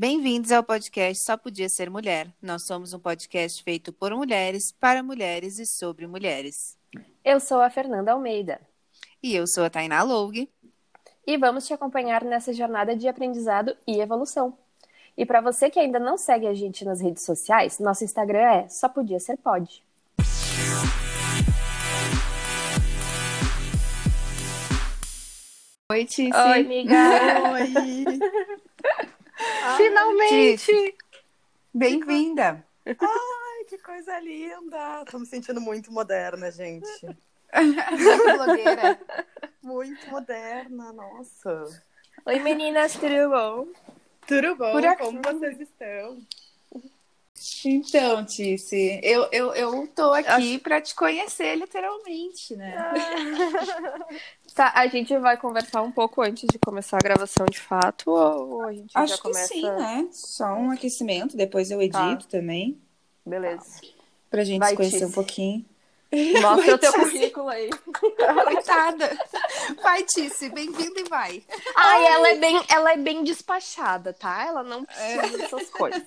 Bem-vindos ao podcast Só Podia Ser Mulher. Nós somos um podcast feito por mulheres, para mulheres e sobre mulheres. Eu sou a Fernanda Almeida. E eu sou a Tainá Loug. E vamos te acompanhar nessa jornada de aprendizado e evolução. E para você que ainda não segue a gente nas redes sociais, nosso Instagram é Só Podia Ser Pode. Oi, Tice. Oi, amiga. Oi! Finalmente! Bem-vinda. Ai, que coisa linda! Tô me sentindo muito moderna, gente. Blogueira. Muito moderna, nossa. Oi, meninas, tudo bom? Tudo bom? Por aqui. Como vocês estão? Então, Tice, eu, eu, eu tô aqui para te conhecer literalmente, né? Tá, a gente vai conversar um pouco antes de começar a gravação de fato ou a gente já Acho que começa? sim, né? Só um aquecimento, depois eu edito Tá. também, Beleza. pra gente Vai, se conhecer um pouquinho. Mostra Vai, o teu currículo aí. Coitada. Vai, Tice, bem-vinda e vai. Ai, ela é bem, ela é bem despachada, tá? Ela não precisa dessas coisas.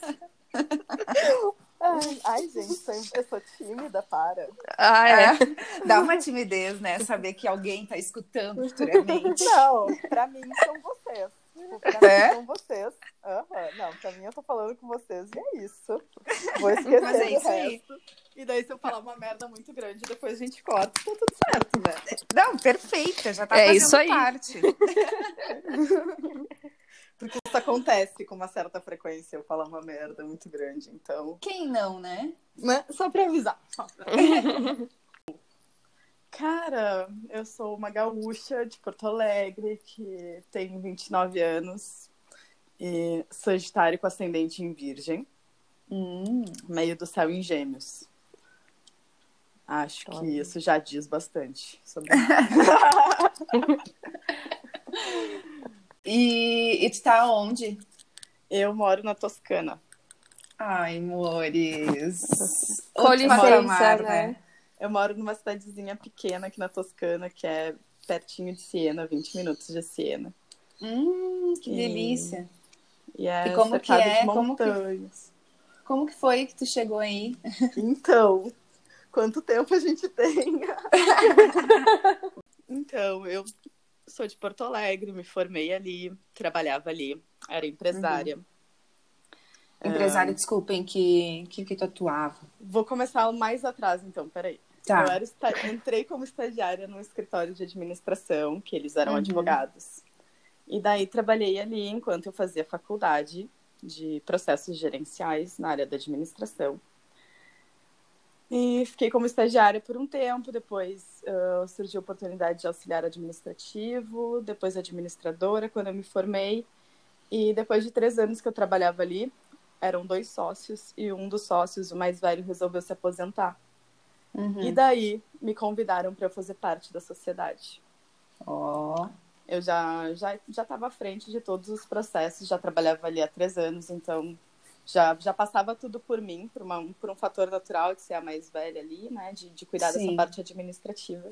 Ai, ai, gente, sou- eu sou tímida, para. Ah, É, dá uma timidez, né? Saber que alguém tá escutando futuramente. Não, pra mim são vocês. Tipo, Pra É? mim são vocês. Aham, Não, pra mim eu tô falando com vocês e é isso. Vou esquecer Mas é isso aí. E daí, se eu falar uma merda muito grande, depois a gente corta, tá tudo certo, né? Não, perfeita, já tá É fazendo isso aí. parte. Porque isso acontece com uma certa frequência, eu falar uma merda muito grande, então. Quem não, né? Né? Só pra avisar. Só pra- Cara, eu sou uma gaúcha de Porto Alegre que tem 29 anos e sagitário com ascendente em virgem, Hum, meio do céu em gêmeos. Acho que isso já diz bastante sobre E, e tu tá onde? Eu moro na Toscana. Ai, amores. Com licença, né? Eu moro numa cidadezinha pequena aqui na Toscana, que é pertinho de Siena, 20 minutos de Siena. Hum, que E- delícia. E é E como que é? Como que-. Como que foi que tu chegou aí? Então, quanto tempo a gente tem? então, eu sou de Porto Alegre, me formei ali, trabalhava ali, era empresária. Empresário, desculpem, que, que, que tu atuava? Vou começar mais atrás, então, peraí. Tá. Eu era entrei como estagiária no escritório de administração, que eles eram Uhum. advogados. E daí trabalhei ali enquanto eu fazia faculdade de processos gerenciais na área da administração. E fiquei como estagiária por um tempo, depois ah, surgiu a oportunidade de auxiliar administrativo, depois administradora, quando eu me formei. E depois de três anos que eu trabalhava ali, eram dois sócios, e um dos sócios, o mais velho, resolveu se aposentar. Uhum. E daí me convidaram para eu fazer parte da sociedade. Ó. Eu já já já estava à frente de todos os processos, já trabalhava ali há três anos, então já, já passava tudo por mim, por, uma, por um fator natural de ser a mais velha ali, né, de, de cuidar Sim. dessa parte administrativa.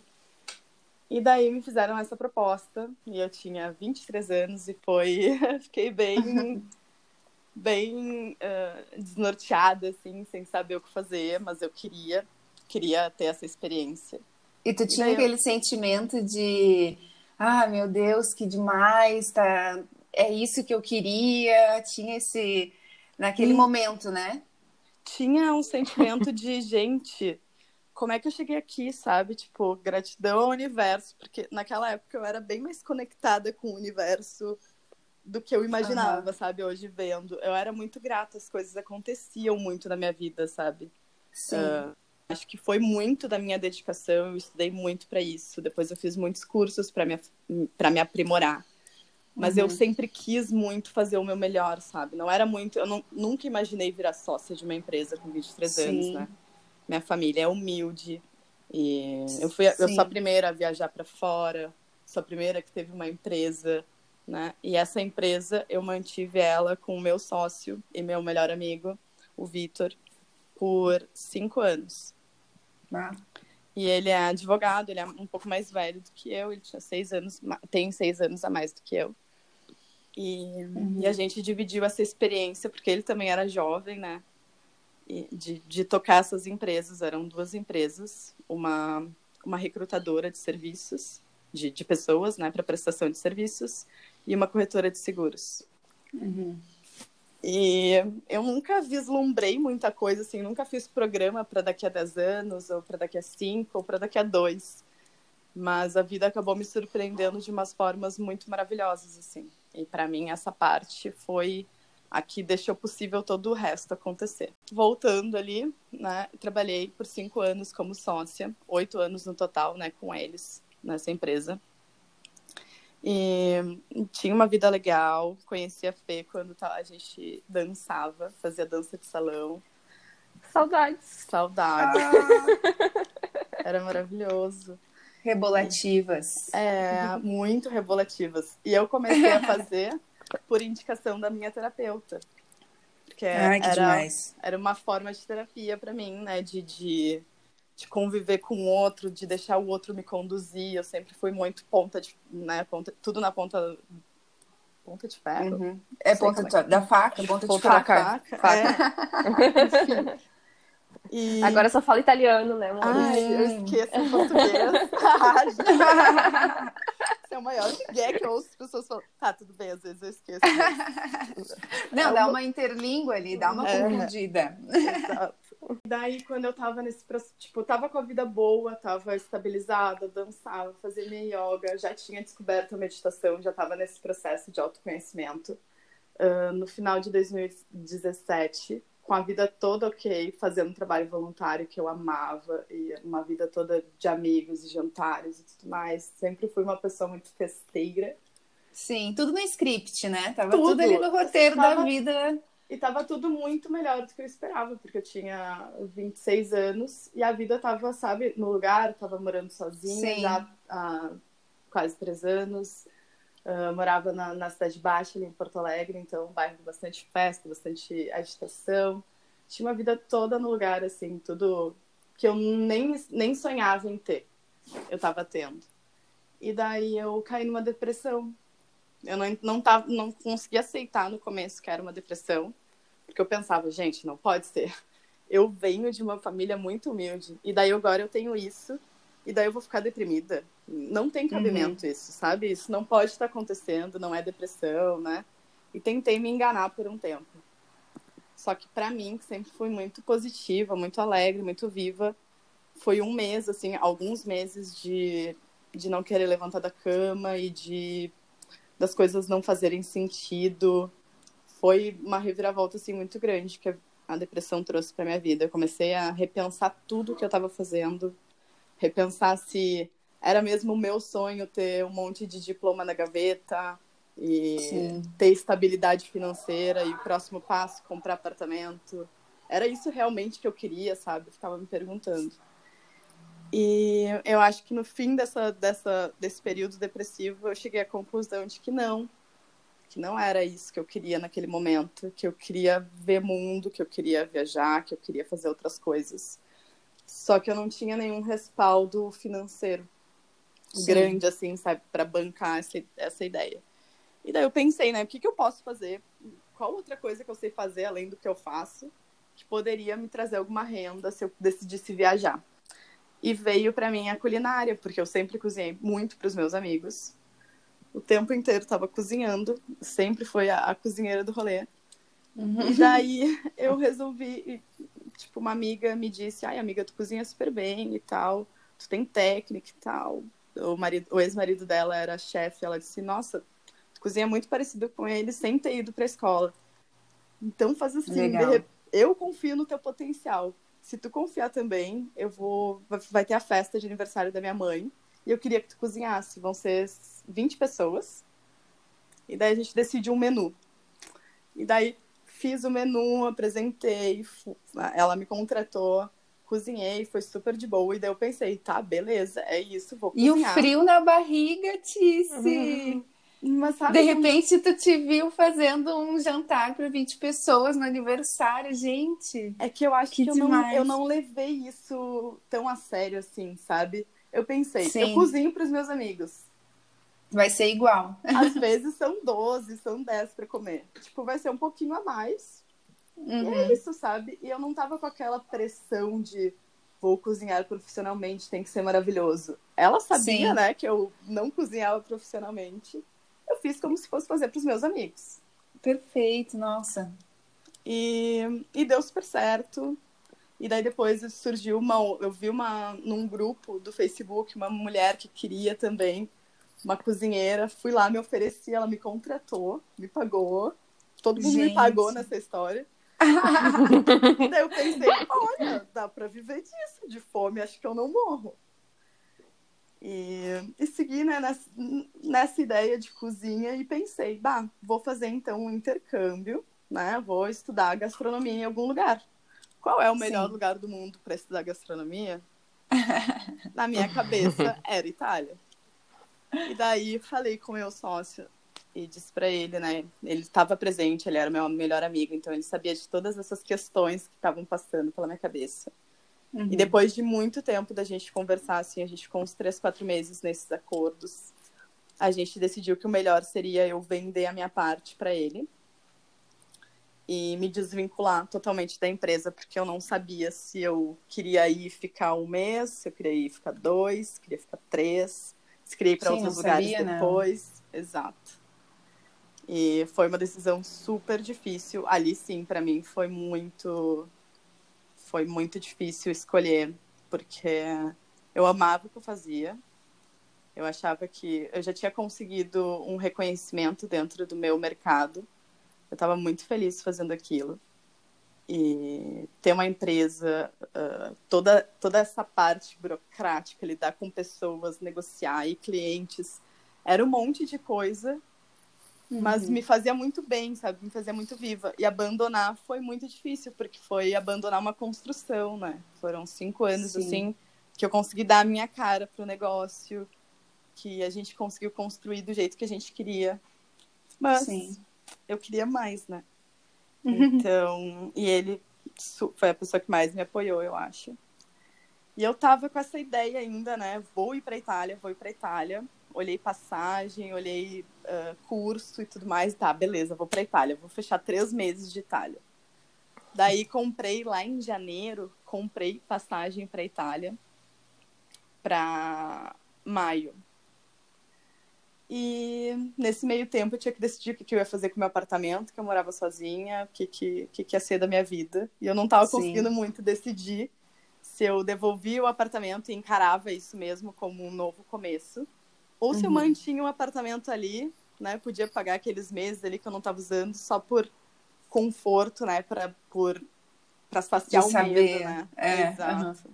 E daí me fizeram essa proposta, e eu tinha 23 anos e foi, fiquei bem bem ah, desnorteada assim, sem saber o que fazer, mas eu queria queria ter essa experiência. E tu tinha eu- aquele sentimento de, ah, meu Deus, que demais, tá? É isso que eu queria. Tinha esse, naquele Hum. momento, né? tinha um sentimento de gente, como é que eu cheguei aqui, sabe? Tipo, gratidão ao universo, porque naquela época eu era bem mais conectada com o universo do que eu imaginava, sabe? Hoje vendo, eu era muito grata, as coisas aconteciam muito na minha vida, sabe? Sim. Ah, acho que foi muito da minha dedicação, eu estudei muito para isso. Depois eu fiz muitos cursos para me para me aprimorar. Mas eu Uhum. sempre quis muito fazer o meu melhor, sabe? Não era muito. Eu não- nunca imaginei virar sócia de uma empresa com 23 Sim. anos, né? Minha família é humilde. E eu, fui, a- eu Sim. sou a primeira a viajar para fora, sou a primeira que teve uma empresa, né? E essa empresa eu mantive ela com o meu sócio e meu melhor amigo, o Vitor, por cinco anos. Ah, E ele é advogado, ele é um pouco mais velho do que eu, ele tinha seis anos, tem seis anos a mais do que eu. E, uhum. e, a gente dividiu essa experiência, porque ele também era jovem, né? De, de tocar essas empresas. Eram duas empresas, uma, uma recrutadora de serviços, de, de pessoas, né, para prestação de serviços, e uma corretora de seguros. Uhum. E eu nunca vislumbrei muita coisa, assim, nunca fiz programa para daqui a 10 anos, ou para daqui a 5, ou para daqui a 2. Mas a vida acabou me surpreendendo de umas formas muito maravilhosas, assim. E para mim essa parte foi a que deixou possível todo o resto acontecer. Voltando ali, né, trabalhei por cinco anos como sócia, oito anos no total, né, com eles nessa empresa. E tinha uma vida legal, conheci a Fê quando a gente dançava, fazia dança de salão. Saudades. Saudades. Ah. Era maravilhoso. Rebolativas. É, muito rebolativas. E eu comecei a fazer por indicação da minha terapeuta. Porque Ai, que era, demais. era uma forma de terapia para mim, né? De, de de conviver com o outro, de deixar o outro me conduzir. Eu sempre fui muito ponta de, né, ponta, tudo na ponta ponta de ferro. Uhum. É ponta é. da faca, ponta, ponta de faca. faca. faca. É. E... Agora só fala italiano, né? Ai, eu esqueço o português. Esse é o maior gay que eu ouço as pessoas falando. Tá, tudo bem, às vezes eu esqueço. Não, dá uma interlíngua ali, dá uma é. confundida. Exato. Daí, quando eu tava nesse processo, tipo, tava com a vida boa, tava estabilizada, dançava, fazia minha yoga, já tinha descoberto a meditação, já tava nesse processo de autoconhecimento. Uh, no final de 2017, com a vida toda ok, fazendo um trabalho voluntário que eu amava, e uma vida toda de amigos e jantares e tudo mais. Sempre fui uma pessoa muito festeira. Sim, tudo no script, né? Tava tudo, tudo ali no roteiro tava... da vida e tava tudo muito melhor do que eu esperava, porque eu tinha 26 anos e a vida tava, sabe, no lugar, tava morando sozinha Sim. já há quase três anos. Uh, morava na, na Cidade Baixa, ali em Porto Alegre, então um bairro bastante festa, bastante agitação. Tinha uma vida toda no lugar, assim, tudo que eu nem, nem sonhava em ter. Eu tava tendo. E daí eu caí numa depressão. Eu não, não, tava, não conseguia aceitar no começo que era uma depressão. Porque eu pensava, gente, não pode ser. Eu venho de uma família muito humilde. E daí agora eu tenho isso. E daí eu vou ficar deprimida. Não tem cabimento uhum. isso, sabe? Isso não pode estar acontecendo, não é depressão, né? E tentei me enganar por um tempo. Só que para mim, que sempre fui muito positiva, muito alegre, muito viva, foi um mês, assim, alguns meses de, de não querer levantar da cama e de das coisas não fazerem sentido foi uma reviravolta assim muito grande que a depressão trouxe para minha vida. Eu comecei a repensar tudo que eu estava fazendo, repensar se era mesmo o meu sonho ter um monte de diploma na gaveta e Sim. ter estabilidade financeira e o próximo passo comprar apartamento. Era isso realmente que eu queria, sabe? Eu ficava me perguntando. E eu acho que no fim dessa, dessa, desse período depressivo eu cheguei à conclusão de que não, que não era isso que eu queria naquele momento, que eu queria ver mundo, que eu queria viajar, que eu queria fazer outras coisas. Só que eu não tinha nenhum respaldo financeiro Sim. grande, assim, sabe, para bancar essa, essa ideia. E daí eu pensei, né, o que, que eu posso fazer? Qual outra coisa que eu sei fazer além do que eu faço que poderia me trazer alguma renda se eu decidisse viajar? E veio para mim a culinária, porque eu sempre cozinhei muito para os meus amigos o tempo inteiro estava cozinhando, sempre foi a, a cozinheira do rolê. Uhum. E daí eu resolvi, tipo, uma amiga me disse, ai, amiga, tu cozinha super bem e tal, tu tem técnica e tal. O, marido, o ex-marido dela era chefe, ela disse, nossa, tu cozinha muito parecido com ele sem ter ido pra escola. Então faz assim, eu confio no teu potencial. Se tu confiar também, eu vou. Vai ter a festa de aniversário da minha mãe. E eu queria que tu cozinhasse. Vão ser 20 pessoas. E daí a gente decidiu um menu. E daí fiz o menu, apresentei, ela me contratou, cozinhei, foi super de boa. E daí eu pensei, tá, beleza, é isso, vou cozinhar. E o frio na barriga, Tice! Uhum. De repente tu te viu fazendo um jantar para 20 pessoas no aniversário, gente. É que eu acho que, que eu, não, eu não levei isso tão a sério assim, sabe? Eu pensei, Sim. eu cozinho para os meus amigos. Vai ser igual. Às vezes são 12, são 10 para comer. Tipo, vai ser um pouquinho a mais. Uhum. E é isso, sabe? E eu não tava com aquela pressão de vou cozinhar profissionalmente, tem que ser maravilhoso. Ela sabia, Sim. né, que eu não cozinhava profissionalmente. Eu fiz como se fosse fazer para os meus amigos. Perfeito, nossa. E, e deu super certo. E daí depois surgiu uma. Eu vi uma num grupo do Facebook uma mulher que queria também uma cozinheira. Fui lá, me ofereci, ela me contratou, me pagou. Todo mundo Gente. me pagou nessa história. e daí eu pensei, olha, dá para viver disso, de fome, acho que eu não morro. E, e segui né, nessa, nessa ideia de cozinha e pensei, bah, vou fazer então um intercâmbio, né? Vou estudar gastronomia em algum lugar. Qual é o melhor Sim. lugar do mundo para estudar gastronomia? Na minha cabeça era Itália. E daí falei com meu sócio e disse para ele, né? Ele estava presente, ele era meu melhor amigo, então ele sabia de todas essas questões que estavam passando pela minha cabeça. Uhum. E depois de muito tempo da gente conversar, assim, a gente ficou uns três, quatro meses nesses acordos, a gente decidiu que o melhor seria eu vender a minha parte para ele e me desvincular totalmente da empresa, porque eu não sabia se eu queria ir ficar um mês, se eu queria ir ficar dois, queria ficar três, ir para outros lugares sabia, depois. Não. Exato. E foi uma decisão super difícil. Ali sim, para mim foi muito foi muito difícil escolher, porque eu amava o que eu fazia. Eu achava que eu já tinha conseguido um reconhecimento dentro do meu mercado eu estava muito feliz fazendo aquilo. E ter uma empresa, uh, toda, toda essa parte burocrática, lidar com pessoas, negociar e clientes, era um monte de coisa, uhum. mas me fazia muito bem, sabe? Me fazia muito viva. E abandonar foi muito difícil, porque foi abandonar uma construção, né? Foram cinco anos, Sim. assim, que eu consegui dar a minha cara pro negócio, que a gente conseguiu construir do jeito que a gente queria. Mas Sim eu queria mais, né? Então, e ele foi a pessoa que mais me apoiou, eu acho. E eu tava com essa ideia ainda, né? Vou ir para Itália, vou ir para Itália. Olhei passagem, olhei uh, curso e tudo mais. Tá, beleza, vou para Itália. Vou fechar três meses de Itália. Daí comprei lá em janeiro, comprei passagem para Itália para maio. E nesse meio tempo eu tinha que decidir o que, eu ia fazer com o meu apartamento, que eu morava sozinha, o que, que, que, que ia ser da minha vida. E eu não estava conseguindo muito decidir se eu devolvia o apartamento e encarava isso mesmo como um novo começo, ou se eu uhum. mantinha o apartamento ali, né? Podia pagar aqueles meses ali que eu não estava usando só por conforto, né? Pra, por, para saciar o medo, né? É, Exato. Uhum.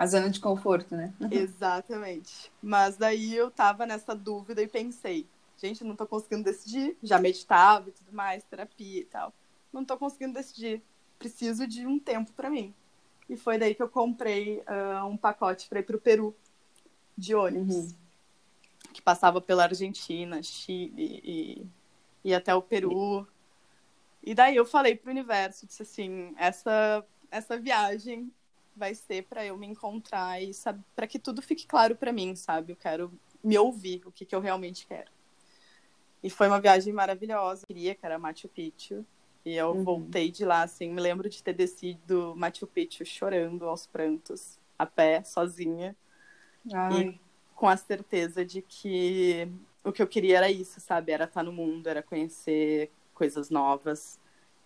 A zona de conforto, né? Exatamente. Mas daí eu tava nessa dúvida e pensei, gente, não tô conseguindo decidir. Já meditava e tudo mais, terapia e tal. Não tô conseguindo decidir. Preciso de um tempo para mim. E foi daí que eu comprei uh, um pacote para ir pro Peru de ônibus. Uhum. Que passava pela Argentina, Chile e, e até o Peru. E daí eu falei pro universo, disse assim, essa, essa viagem vai ser para eu me encontrar e para que tudo fique claro para mim, sabe? Eu quero me ouvir o que, que eu realmente quero. E foi uma viagem maravilhosa. Eu queria que era Machu Picchu. E eu uhum. voltei de lá, assim, me lembro de ter descido Machu Picchu chorando aos prantos, a pé, sozinha. Ai. E com a certeza de que o que eu queria era isso, sabe? Era estar no mundo, era conhecer coisas novas.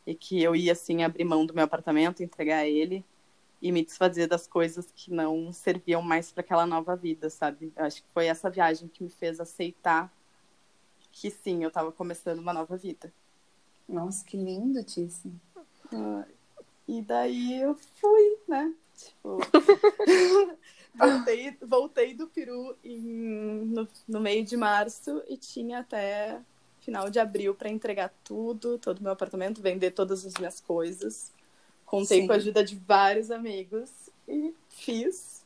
E que eu ia, assim, abrir mão do meu apartamento, entregar ele e me desfazer das coisas que não serviam mais para aquela nova vida, sabe? Eu acho que foi essa viagem que me fez aceitar que sim, eu estava começando uma nova vida. Nossa, que lindo, Tícia. Ah, e daí eu fui, né? Tipo, voltei, voltei do Peru em, no, no meio de março e tinha até final de abril para entregar tudo, todo o meu apartamento, vender todas as minhas coisas. Contei Sim. com a ajuda de vários amigos e fiz.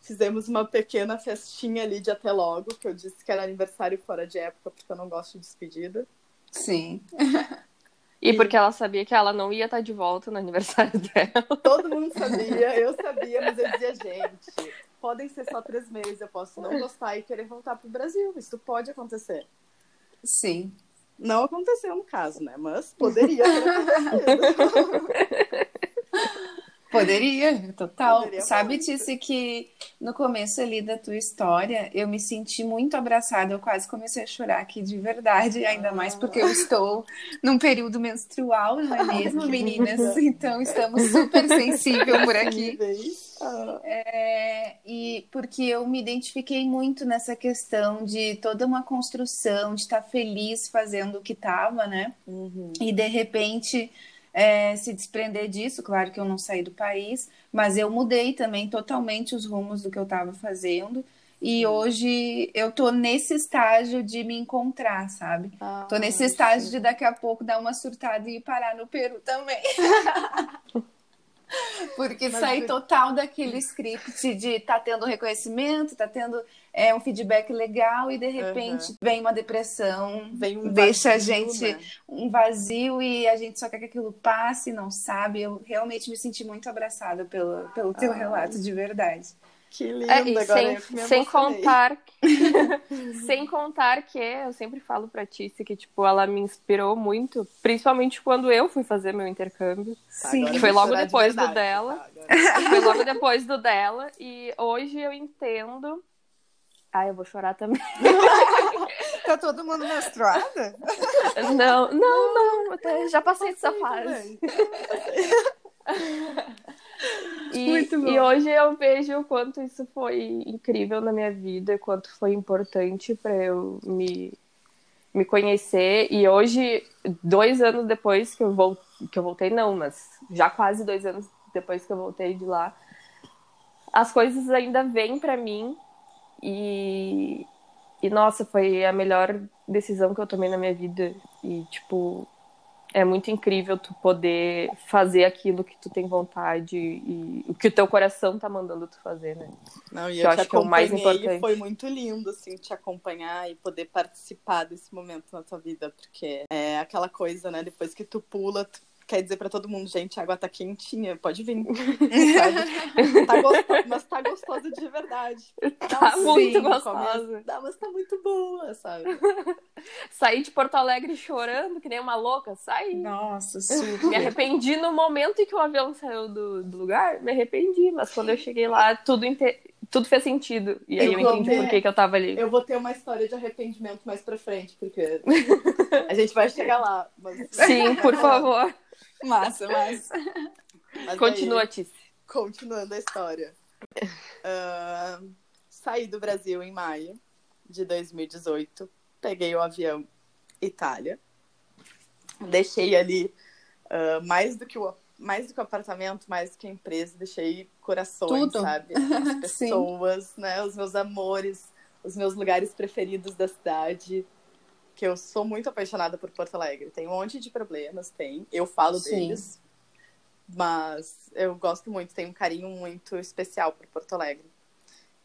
Fizemos uma pequena festinha ali de até logo, que eu disse que era aniversário fora de época, porque eu não gosto de despedida. Sim. E, porque ela sabia que ela não ia estar de volta no aniversário dela. Todo mundo sabia, eu sabia, mas eu dizia, gente, podem ser só três meses, eu posso não gostar e querer voltar pro Brasil. Isso pode acontecer. Sim. Não aconteceu no caso, né? Mas poderia ter acontecido. Poderia, total. Poderia Sabe, muito. Tice, que no começo ali da tua história, eu me senti muito abraçada. Eu quase comecei a chorar aqui de verdade, ainda mais porque eu estou num período menstrual, não é mesmo, meninas? Então estamos super sensíveis por aqui. Ah, É, e porque eu me identifiquei muito nessa questão de toda uma construção, de estar feliz fazendo o que estava, né? uhum. E de repente é, se desprender disso. Claro que eu não saí do país, mas eu mudei também totalmente os rumos do que eu estava fazendo. E hoje eu tô nesse estágio de me encontrar, sabe? Ah, Tô nesse estágio de daqui a pouco dar uma surtada e parar no Peru também. Porque Mas saí por- total daquele script de tá tendo reconhecimento, tá tendo é, um feedback legal e de repente vem uma depressão, Vem um deixa a vazio, gente né? um vazio e a gente só quer que aquilo passe, não sabe. Eu realmente me senti muito abraçada pelo, pelo teu Ah. relato de verdade. Que lindo, É, e agora sem, sem contar que, sem contar que eu sempre falo pra Tice que tipo ela me inspirou muito, principalmente quando eu fui fazer meu intercâmbio, Tá, Sim. agora que foi logo chorar de depois do verdade, dela. tá? Foi logo depois do dela e hoje eu entendo. Ah, eu vou chorar também. Tá todo mundo menstruada? Não, não, não, já passei dessa fase. E, e hoje eu vejo o quanto isso foi incrível na minha vida, quanto foi importante para eu me, me conhecer. E hoje, dois anos depois que eu, vol que eu voltei, não, mas já quase dois anos depois que eu voltei de lá, as coisas ainda vêm para mim. E, e, nossa, foi a melhor decisão que eu tomei na minha vida. E, tipo, é muito incrível tu poder fazer aquilo que tu tem vontade e o que o teu coração tá mandando tu fazer, né? Não, e eu, eu acho que é o mais importante. foi muito lindo, assim, te acompanhar e poder participar desse momento na tua vida, porque é aquela coisa, né? Depois que tu pula, tu quer dizer pra todo mundo, gente, a água tá quentinha, pode vir. Tá gostosa, mas tá gostosa de verdade. Tá um muito sim gostosa. Não, mas tá muito boa, sabe? Saí de Porto Alegre chorando, que nem uma louca, saí. Nossa, Me super. arrependi no momento em que o avião saiu do, do lugar, me arrependi, mas quando eu cheguei lá, tudo, inte- tudo fez sentido. E aí Eu eu, entendi vou- por que, que eu tava ali. Eu vou ter uma história de arrependimento mais pra frente, porque a gente vai chegar lá. Mas... Sim, por favor. Massa, massa. Mas Continua, aí- Tice. Continuando a história. Ah, saí do Brasil em maio de 2018. Peguei o avião Itália. Deixei ali ah, mais do que o mais do que o apartamento, mais do que a empresa, deixei corações, Tudo. sabe? As Sim. pessoas, né? Os meus amores, os meus lugares preferidos da cidade. Que eu sou muito apaixonada por Porto Alegre. Tem um monte de problemas, tem. Eu falo Sim. deles. Mas eu gosto muito, tenho um carinho muito especial por Porto Alegre.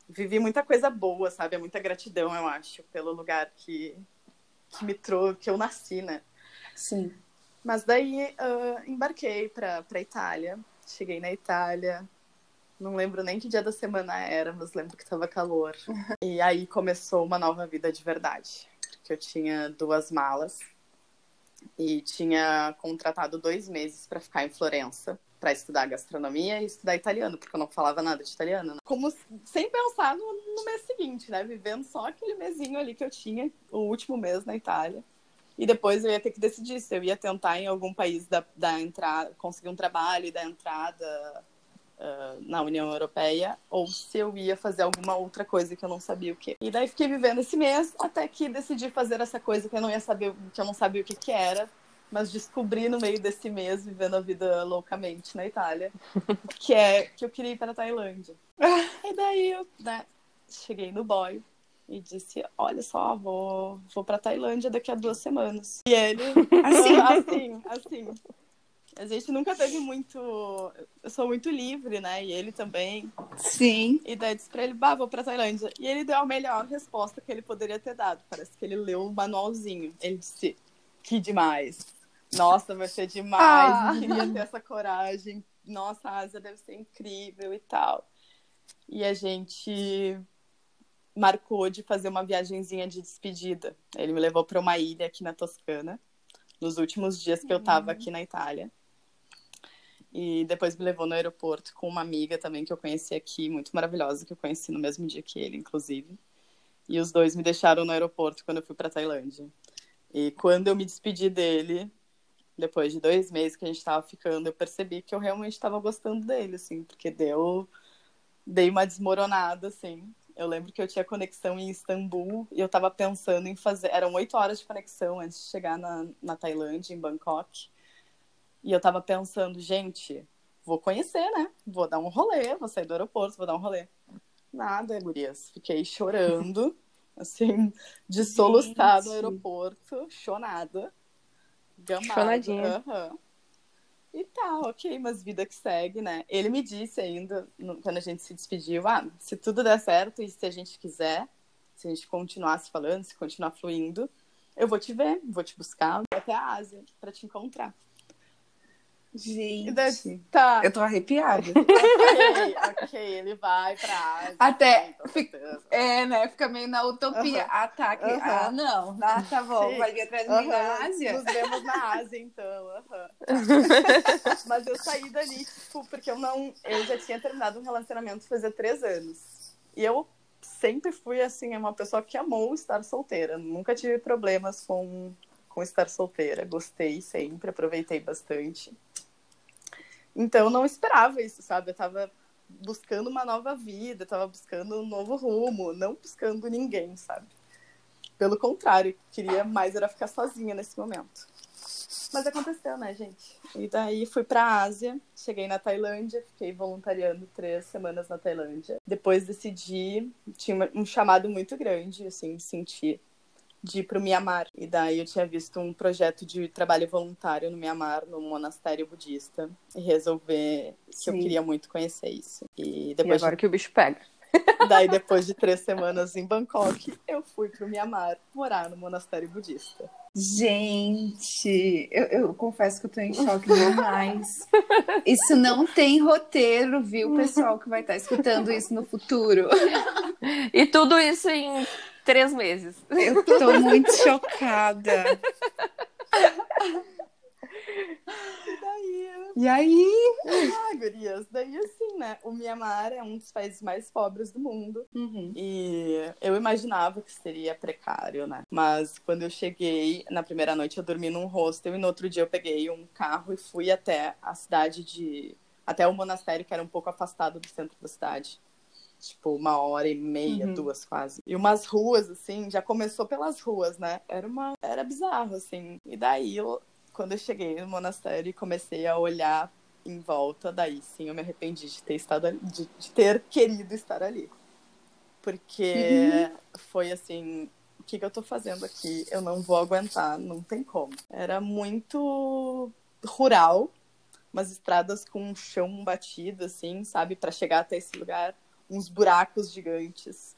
Vivi muita coisa boa, sabe? É muita gratidão, eu acho, pelo lugar que, que me trouxe, que eu nasci, né? Sim. Mas daí ah, embarquei pra Itália. Cheguei na Itália. Não lembro nem que dia da semana era, mas lembro que tava calor. E aí começou uma nova vida de verdade. Eu tinha duas malas e tinha contratado dois meses para ficar em Florença para estudar gastronomia e estudar italiano, porque eu não falava nada de italiano. né? Como sem pensar no, no mês seguinte, né? Vivendo só aquele mesinho ali que eu tinha, o último mês na Itália. E depois eu ia ter que decidir se eu ia tentar em algum país da, da entrada, conseguir um trabalho e da entrada ah, na União Europeia, ou se eu ia fazer alguma outra coisa que eu não sabia o que. E daí fiquei vivendo esse mês até que decidi fazer essa coisa que eu não ia saber, que eu não sabia o que, que era, mas descobri no meio desse mês, vivendo a vida loucamente na Itália, que é que eu queria ir para a Tailândia. E daí eu né, cheguei no boy e disse: Olha só, vou, vou para Tailândia daqui a duas semanas. E ele, assim, assim, assim. A gente nunca teve muito. Eu sou muito livre, né? E ele também. Sim. E daí disse pra ele, bah, vou pra Tailândia. E ele deu a melhor resposta que ele poderia ter dado. Parece que ele leu o manualzinho. Ele disse, que demais. Nossa, vai ser demais. Ah. Queria ter essa coragem. Nossa, a Ásia deve ser incrível e tal. E a gente marcou de fazer uma viagenzinha de despedida. Ele me levou para uma ilha aqui na Toscana, nos últimos dias que eu estava aqui na Itália. E depois me levou no aeroporto com uma amiga também que eu conheci aqui, muito maravilhosa, que eu conheci no mesmo dia que ele, inclusive. E os dois me deixaram no aeroporto quando eu fui para Tailândia. E quando eu me despedi dele, depois de dois meses que a gente estava ficando, eu percebi que eu realmente estava gostando dele, assim, porque deu. Dei uma desmoronada, assim. Eu lembro que eu tinha conexão em Istambul e eu estava pensando em fazer. Eram oito horas de conexão antes de chegar na, na Tailândia, em Bangkok. E eu tava pensando, gente, vou conhecer, né? Vou dar um rolê, vou sair do aeroporto, vou dar um rolê. Nada, gurias. Fiquei chorando, assim, de soluçar no aeroporto, chonada. Gamada. Chonadinha. Uhum. E tá, ok, mas vida que segue, né? Ele me disse ainda, quando a gente se despediu, ah, se tudo der certo e se a gente quiser, se a gente continuar se falando, se continuar fluindo, eu vou te ver, vou te buscar até a Ásia para te encontrar. Gente, tá. eu tô arrepiada. ok, ok, ele vai pra Ásia. Até fica-. É, né? Fica meio na utopia. Aham. Ah, tá. que- Aham. Ah, não. Ah, tá bom. Sim. Vai vir atrás de mim na Ásia? Nos vemos na Ásia, então. aham. Mas eu saí dali, tipo, porque eu não. Eu já tinha terminado um relacionamento fazia três anos. E eu sempre fui, assim, uma pessoa que amou estar solteira. Nunca tive problemas com, com estar solteira. Gostei sempre, aproveitei bastante. Então eu não esperava isso, sabe? Eu tava buscando uma nova vida, tava buscando um novo rumo, não buscando ninguém, sabe? Pelo contrário, queria mais era ficar sozinha nesse momento. Mas aconteceu, né, gente? E daí fui pra Ásia, cheguei na Tailândia, fiquei voluntariando três semanas na Tailândia. Depois decidi, tinha um chamado muito grande, assim, senti de ir pro Mianmar. E daí eu tinha visto um projeto de trabalho voluntário no Mianmar, no monastério budista, e resolver que eu Sim. queria muito conhecer isso. E E depois de agora que o bicho pega. Daí, depois de três semanas em Bangkok, eu fui pro Mianmar morar no monastério budista. Gente, eu, eu confesso que eu tô em choque demais. Isso não tem roteiro, viu, pessoal que vai estar escutando isso no futuro? E tudo isso em três meses. Eu tô muito chocada. E daí, E aí? ah, gurias, daí assim, né? O Mianmar é um dos países mais pobres do mundo. E eu imaginava que seria precário, né? Mas quando eu cheguei, na primeira noite eu dormi num hostel e no outro dia eu peguei um carro e fui até a cidade de. até o monastério, que era um pouco afastado do centro da cidade. Tipo, uma hora e meia, Uhum. duas quase. E umas ruas, assim, já começou pelas ruas, né? Era uma. Era bizarro, assim. E daí, eu- quando eu cheguei no monastério e comecei a olhar em volta, daí sim eu me arrependi de ter estado ali, de, de ter querido estar ali. Porque foi assim, o que, que eu tô fazendo aqui? Eu não vou aguentar, não tem como. Era muito rural, umas estradas com um chão batido, assim, sabe? Pra chegar até esse lugar, uns buracos gigantes.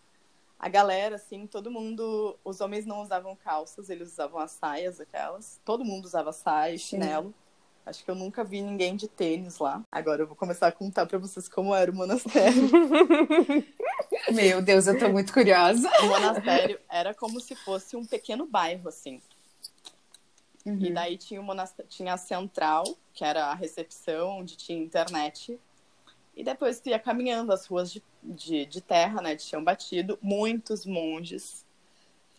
A galera, assim, todo mundo. Os homens não usavam calças, eles usavam as saias aquelas. Todo mundo usava saia, e Sim. chinelo. Acho que eu nunca vi ninguém de tênis lá. Agora eu vou começar a contar pra vocês como era o monastério. Meu Deus, eu tô muito curiosa. o monastério era como se fosse um pequeno bairro, assim. E daí tinha, o monastério, tinha a central, que era a recepção, onde tinha internet. E depois tu ia caminhando as ruas de, de, de terra, né, de chão batido, muitos monges.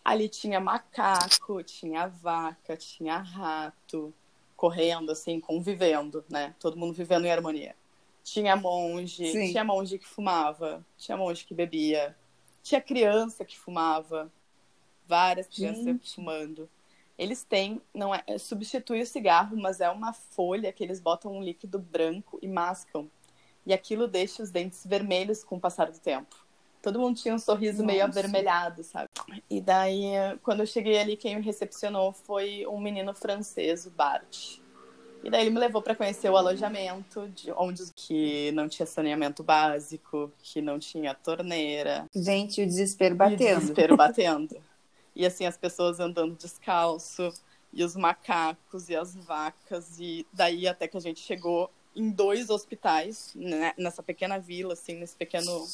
Ali tinha macaco, tinha vaca, tinha rato, correndo, assim, convivendo, né? Todo mundo vivendo em harmonia. Tinha monge, Sim. tinha monge que fumava, tinha monge que bebia, tinha criança que fumava, várias crianças Gente. fumando. Eles têm, não é, é, substitui o cigarro, mas é uma folha que eles botam um líquido branco e mascam. E aquilo deixa os dentes vermelhos com o passar do tempo. Todo mundo tinha um sorriso meio Nossa. avermelhado, sabe? E daí, quando eu cheguei ali, quem me recepcionou foi um menino francês, o Bart. E daí ele me levou para conhecer o alojamento, de onde que não tinha saneamento básico, que não tinha torneira, Gente, o desespero e o batendo. desespero batendo. E assim, as pessoas andando descalço, e os macacos e as vacas, e daí até que a gente chegou em dois hospitais, né, nessa pequena vila, assim, nesse pequeno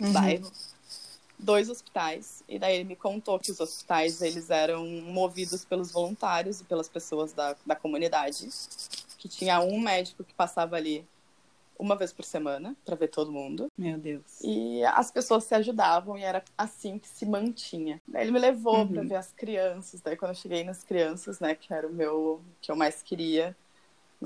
uhum. bairro. Dois hospitais. E daí ele me contou que os hospitais, eles eram movidos pelos voluntários e pelas pessoas da, da comunidade. Que tinha um médico que passava ali uma vez por semana para ver todo mundo. Meu Deus. E as pessoas se ajudavam e era assim que se mantinha. Daí ele me levou uhum. para ver as crianças. Daí quando eu cheguei nas crianças, né, que era o meu que eu mais queria,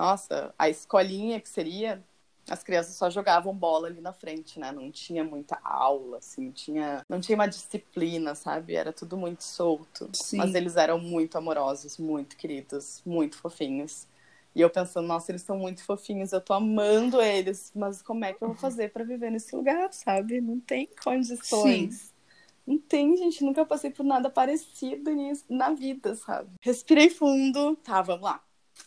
nossa, a escolinha que seria, as crianças só jogavam bola ali na frente, né? Não tinha muita aula, assim, tinha, não tinha uma disciplina, sabe? Era tudo muito solto. Sim. Mas eles eram muito amorosos, muito queridos, muito fofinhos. E eu pensando, nossa, eles são muito fofinhos, eu tô amando eles, mas como é que eu vou fazer para viver nesse lugar, sabe? Não tem condições. Sim. Não tem, gente, nunca passei por nada parecido nisso na vida, sabe? Respirei fundo, tá, vamos lá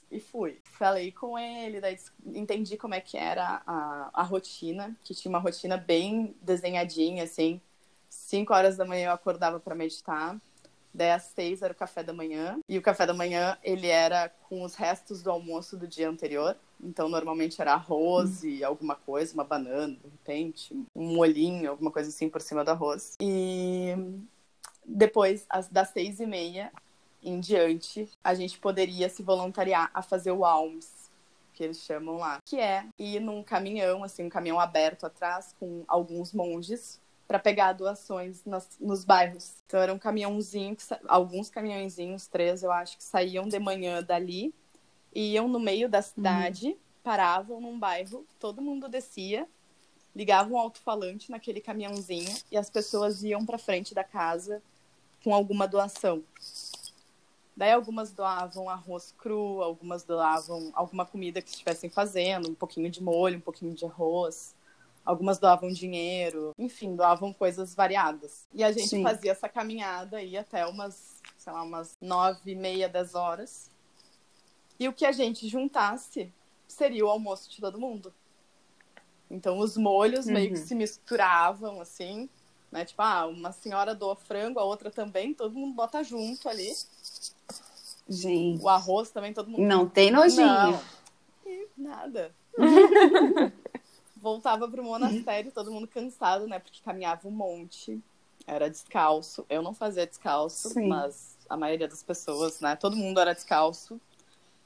e fui. Falei com ele, daí entendi como é que era a, a rotina, que tinha uma rotina bem desenhadinha, assim. Cinco horas da manhã eu acordava para meditar. Daí às seis era o café da manhã. E o café da manhã, ele era com os restos do almoço do dia anterior. Então, normalmente era arroz e alguma coisa, uma banana, de repente, um molhinho, alguma coisa assim por cima do arroz. E depois, das seis e meia, em diante, a gente poderia se voluntariar a fazer o ALMS, que eles chamam lá, que é ir num caminhão, assim, um caminhão aberto atrás com alguns monges para pegar doações nas, nos bairros. Então era um caminhãozinho, alguns caminhãozinhos, três eu acho, que saíam de manhã dali, iam no meio da cidade, uhum. paravam num bairro, todo mundo descia, ligavam um alto-falante naquele caminhãozinho e as pessoas iam para frente da casa com alguma doação. Daí algumas doavam arroz cru, algumas doavam alguma comida que estivessem fazendo, um pouquinho de molho, um pouquinho de arroz. Algumas doavam dinheiro, enfim, doavam coisas variadas. E a gente Sim. fazia essa caminhada aí até umas, sei lá, umas nove e meia, dez horas. E o que a gente juntasse seria o almoço de todo mundo. Então os molhos uhum. meio que uhum. se misturavam, assim, né? Tipo, ah, uma senhora doa frango, a outra também, todo mundo bota junto ali. Gente. O arroz também todo mundo. Não tem nojinho. Não. E nada. Voltava pro monastério, todo mundo cansado, né? Porque caminhava um monte. Era descalço. Eu não fazia descalço, Sim. mas a maioria das pessoas, né? Todo mundo era descalço.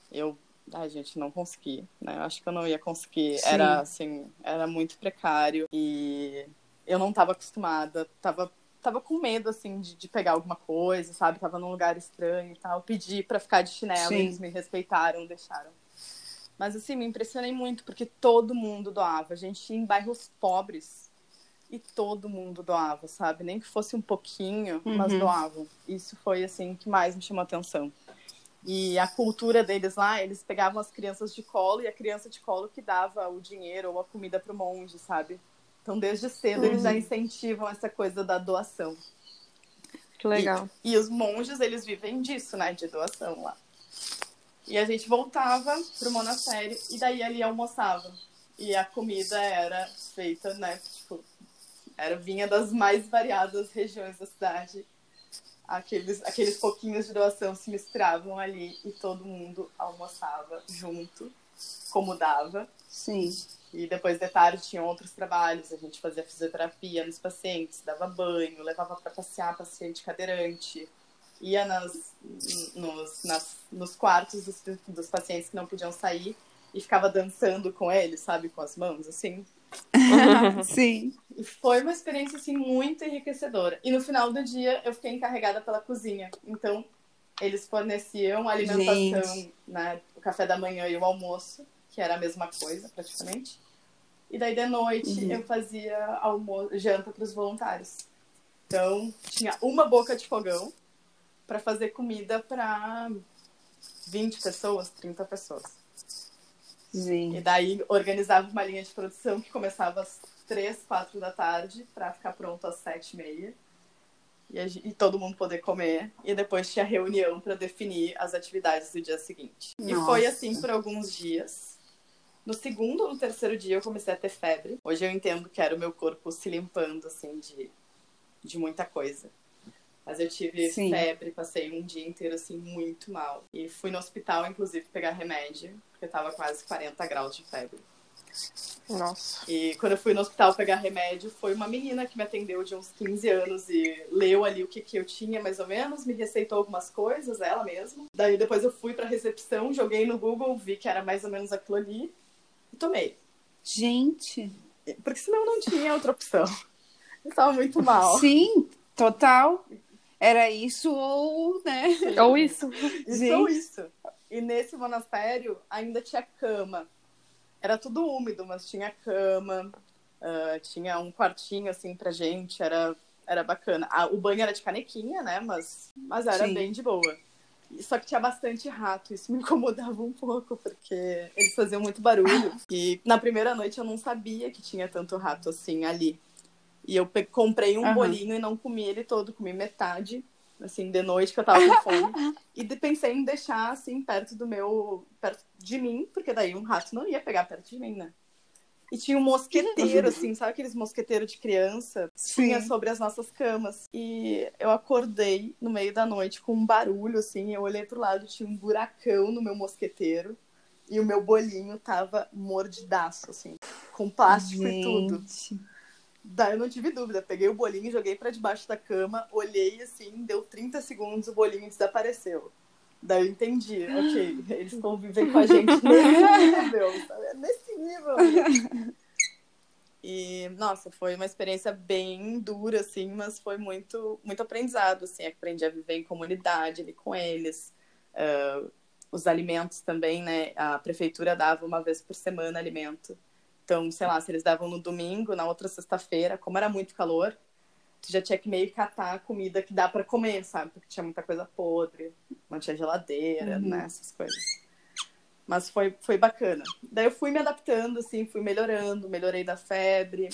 Eu, ai, gente, não consegui, né? Eu acho que eu não ia conseguir. Sim. Era assim, era muito precário e eu não estava acostumada. Tava tava com medo, assim, de, de, pegar alguma coisa, sabe? Tava num lugar estranho e tal. Pedi para ficar de chinelo, Sim. eles me respeitaram, deixaram. Mas, assim, me impressionei muito, porque todo mundo doava. A gente ia em bairros pobres e todo mundo doava, sabe? Nem que fosse um pouquinho, uhum. mas doavam. Isso foi, assim, que mais me chamou a atenção. E a cultura deles lá, eles pegavam as crianças de colo e a criança de colo que dava o dinheiro ou a comida pro monge, sabe? Então, desde cedo, uhum. eles já uhum. incentivam essa coisa da doação. Que legal. E, e, os monges, eles vivem disso, né? De doação lá. E a gente voltava pro monastério e daí ali almoçava. E a comida era feita, né? Tipo, era, vinha das mais variadas regiões da cidade. Aqueles, aqueles pouquinhos de doação se misturavam ali e todo mundo almoçava junto, como dava. Sim. E depois de tarde tinha outros trabalhos, a gente fazia fisioterapia nos pacientes, dava banho, levava para passear paciente cadeirante, ia nas, nos, nas, nos quartos dos, dos pacientes que não podiam sair e ficava dançando com eles, sabe, com as mãos, assim. Sim. E foi uma experiência, assim, muito enriquecedora. E no final do dia eu fiquei encarregada pela cozinha. Então, eles forneciam alimentação, né, o café da manhã e o almoço que era a mesma coisa, praticamente. E daí, de noite, uhum. eu fazia almoço, janta para os voluntários. Então, tinha uma boca de fogão para fazer comida para 20 pessoas, 30 pessoas. Sim. E daí, organizava uma linha de produção que começava às 3, 4 da tarde para ficar pronto às 7 e meia. E, todo mundo poder comer. E depois tinha reunião para definir as atividades do dia seguinte. Nossa. E foi assim por alguns dias. No segundo ou no terceiro dia eu comecei a ter febre. Hoje eu entendo que era o meu corpo se limpando, assim, de, de muita coisa. Mas eu tive Sim. febre, passei um dia inteiro assim muito mal. E fui no hospital, inclusive, pegar remédio, porque eu tava quase 40 graus de febre. Nossa. E quando eu fui no hospital pegar remédio, foi uma menina que me atendeu de uns 15 anos e leu ali o que, que eu tinha, mais ou menos, me receitou algumas coisas, ela mesma. Daí depois eu fui pra recepção, joguei no Google, vi que era mais ou menos aquilo ali tomei. Gente, Porque senão não tinha outra opção. Eu tava muito mal. sim, total. Era isso ou, né? Ou isso. Isso ou isso. E nesse monastério ainda tinha cama. Era tudo úmido, mas tinha cama, ah, tinha um quartinho assim pra gente, era, era bacana. Ah, o banho era de canequinha, né? Mas, mas era Sim. bem de boa. Só que tinha bastante rato, isso me incomodava um pouco, porque eles faziam muito barulho. E na primeira noite eu não sabia que tinha tanto rato assim ali. E eu comprei um Aham. bolinho e não comi ele todo, comi metade, assim, de noite que eu tava com fome. E pensei em deixar, assim, perto do meu. perto de mim, porque daí um rato não ia pegar perto de mim, né? E tinha um mosqueteiro, assim, sabe aqueles mosqueteiros de criança? Tinha sobre as nossas camas. E eu acordei no meio da noite com um barulho, assim, eu olhei pro lado, tinha um buracão no meu mosqueteiro. E o meu bolinho tava mordidaço, assim, com plástico e tudo. Gente. Daí eu não tive dúvida. Peguei o bolinho, joguei pra debaixo da cama, olhei assim, deu 30 segundos, o bolinho desapareceu. Daí eu entendi, ok, eles convivem com a gente nesse nível, sabe? Nesse nível. E, nossa, foi uma experiência bem dura, assim, mas foi muito, muito aprendizado, assim. Aprendi a viver em comunidade ali com eles. Ah, os alimentos também, né? A prefeitura dava uma vez por semana alimento. Então, sei lá, se eles davam no domingo, na outra sexta-feira, como era muito calor, tu já tinha que meio catar a comida que dá pra comer, sabe? Porque tinha muita coisa podre, não tinha geladeira, Uhum. né? Essas coisas. Mas foi, foi bacana. Daí eu fui me adaptando, assim, fui melhorando, melhorei da febre.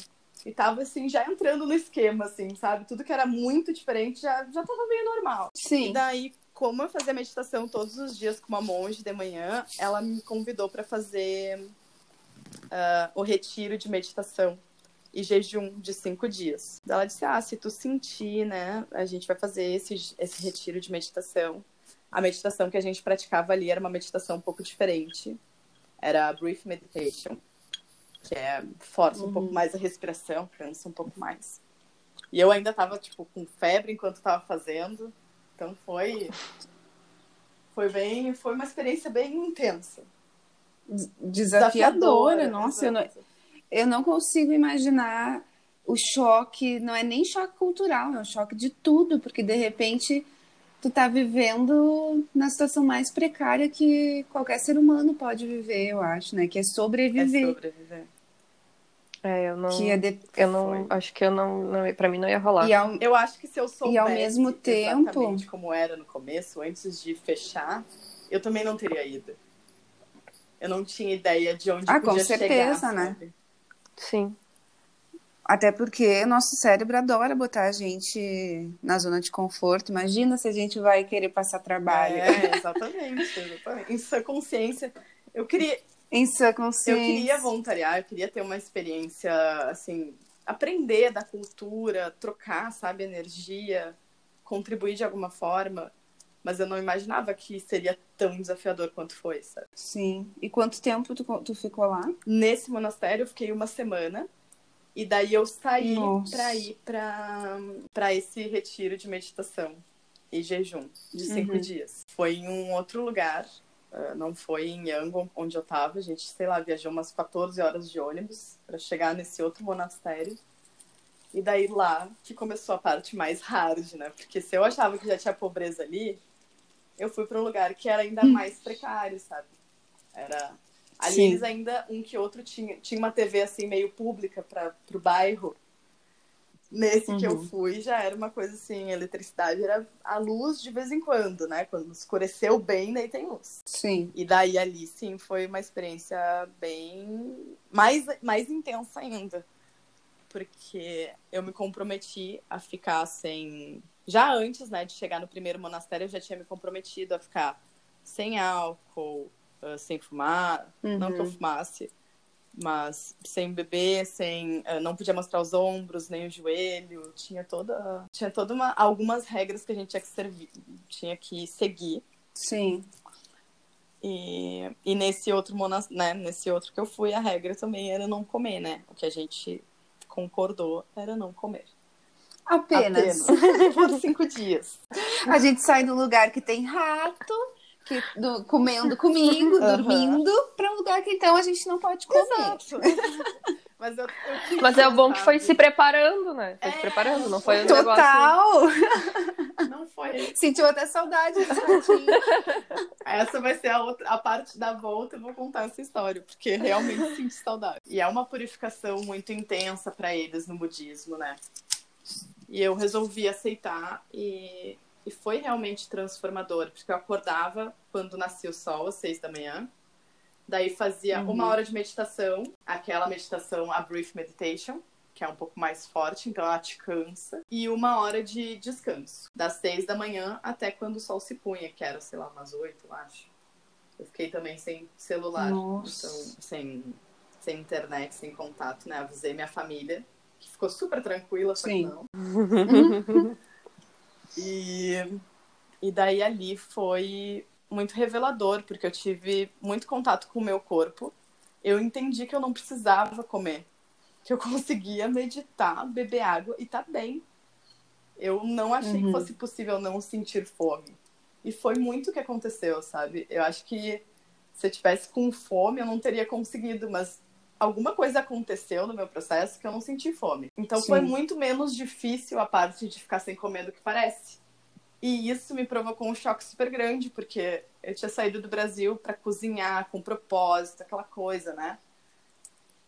E tava, assim, já entrando no esquema, assim, sabe? Tudo que era muito diferente já, já tava meio normal. E Sim. daí, como eu fazia meditação todos os dias com uma monge de manhã, ela me convidou para fazer ah, o retiro de meditação e jejum de cinco dias. Ela disse: Ah, se tu sentir, né, a gente vai fazer esse, esse retiro de meditação. A meditação que a gente praticava ali era uma meditação um pouco diferente. Era a Brief Meditation, que é força um pouco mais a respiração, cansa um pouco mais. E eu ainda tava, tipo, com febre enquanto tava fazendo. Então foi. Foi bem. Foi uma experiência bem intensa. Desafiadora, nossa, eu não. Eu não consigo imaginar o choque, não é nem choque cultural, é um choque de tudo, porque de repente tu tá vivendo na situação mais precária que qualquer ser humano pode viver, eu acho, né? Que é É sobreviver. sobreviver. É, eu não. Que é de... Eu não. Acho que eu não, não. Pra mim não ia rolar. E ao... Eu acho que se eu soubesse E ao mesmo tempo- exatamente como era no começo, antes de fechar, eu também não teria ido. Eu não tinha ideia de onde Ah, com podia certeza, chegar, né? sabe? Sim. Até porque nosso cérebro adora botar a gente na zona de conforto. Imagina se a gente vai querer passar trabalho. É, exatamente, exatamente. Em sua consciência, eu queria, Em sua eu consciência. queria voluntariar, eu queria ter uma experiência, assim, aprender da cultura, trocar, sabe, energia, contribuir de alguma forma. Mas eu não imaginava que seria tão desafiador quanto foi, sabe? Sim. E quanto tempo tu, tu ficou lá? Nesse monastério eu fiquei uma semana. E daí eu saí para ir para para esse retiro de meditação e jejum de cinco Uhum. dias. Foi em um outro lugar, ah, não foi em Yangon, onde eu tava. A gente, sei lá, viajou umas 14 horas de ônibus para chegar nesse outro monastério. E daí lá que começou a parte mais hard, né? Porque se eu achava que já tinha pobreza ali, eu fui para um lugar que era ainda mais precário, sabe? Era Ali Sim. eles ainda, um que outro, tinha, tinha uma TV assim meio pública para o bairro. Nesse que eu Uhum. fui já era uma coisa assim, eletricidade era a luz de vez em quando, né? Quando escureceu bem, daí tem luz. Sim. E daí ali sim foi uma experiência bem mais, mais intensa ainda. Porque eu me comprometi a ficar sem. Já antes, né, de chegar no primeiro monastério, eu já tinha me comprometido a ficar sem álcool, ah, sem fumar, não que eu Uhum. fumasse, mas sem bebê, sem uh, não podia mostrar os ombros nem o joelho, tinha toda tinha toda uma algumas regras que a gente tinha que servir, tinha que seguir. Sim. E, e nesse outro monas, né, nesse outro que eu fui, a regra também era não comer, né? O que a gente concordou era não comer. Apenas. Apenas. Por cinco dias. A gente sai do lugar que tem rato, que, do, comendo comigo, uhum. dormindo, para um lugar que então a gente não pode comer. Exato. Mas, eu, eu Mas é o bom que foi se preparando, né? Foi é, se preparando, não foi um Total! Negócio... Não foi. Sentiu até saudade Essa vai ser a, outra, a parte da volta, eu vou contar essa história, porque realmente senti saudade. E é uma purificação muito intensa para eles no budismo, né? E eu resolvi aceitar e, e foi realmente transformador, porque eu acordava quando nascia o sol, às seis da manhã. Daí fazia uhum. uma hora de meditação, aquela meditação, a brief meditation, que é um pouco mais forte, então ela te cansa. E uma hora de descanso, das seis da manhã até quando o sol se punha, que era, sei lá, umas oito, eu acho. Eu fiquei também sem celular, Nossa. então sem, sem internet, sem contato, né? Avisei minha família que ficou super tranquila, só Sim. não. e, e daí ali foi muito revelador, porque eu tive muito contato com o meu corpo. Eu entendi que eu não precisava comer, que eu conseguia meditar, beber água e tá bem. Eu não achei uhum. que fosse possível não sentir fome. E foi muito o que aconteceu, sabe? Eu acho que se eu tivesse com fome, eu não teria conseguido, mas alguma coisa aconteceu no meu processo que eu não senti fome. Então Sim. foi muito menos difícil a parte de ficar sem comer do que parece. E isso me provocou um choque super grande, porque eu tinha saído do Brasil para cozinhar com propósito, aquela coisa, né?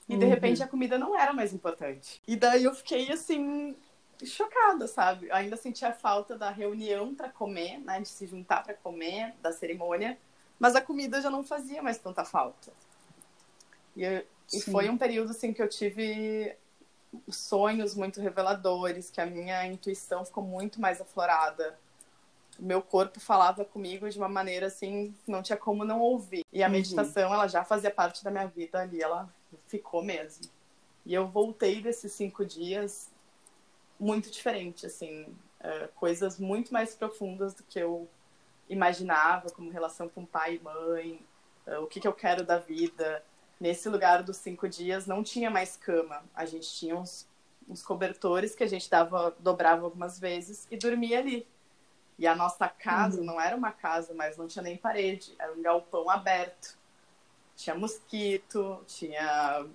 E uhum. de repente a comida não era mais importante. E daí eu fiquei assim chocada, sabe? Eu ainda sentia falta da reunião para comer, né, de se juntar para comer, da cerimônia, mas a comida já não fazia mais tanta falta. E eu, e foi um período assim que eu tive sonhos muito reveladores, que a minha intuição ficou muito mais aflorada. O meu corpo falava comigo de uma maneira assim, não tinha como não ouvir. E a uhum. meditação, ela já fazia parte da minha vida ali, ela ficou mesmo. E eu voltei desses cinco dias muito diferente, assim, uh, coisas muito mais profundas do que eu imaginava, como relação com pai e mãe, uh, o que, que eu quero da vida, Nesse lugar dos cinco dias não tinha mais cama. A gente tinha uns, uns cobertores que a gente dava, dobrava algumas vezes e dormia ali. E a nossa casa uhum. não era uma casa, mas não tinha nem parede, era um galpão aberto. Tinha mosquito, tinha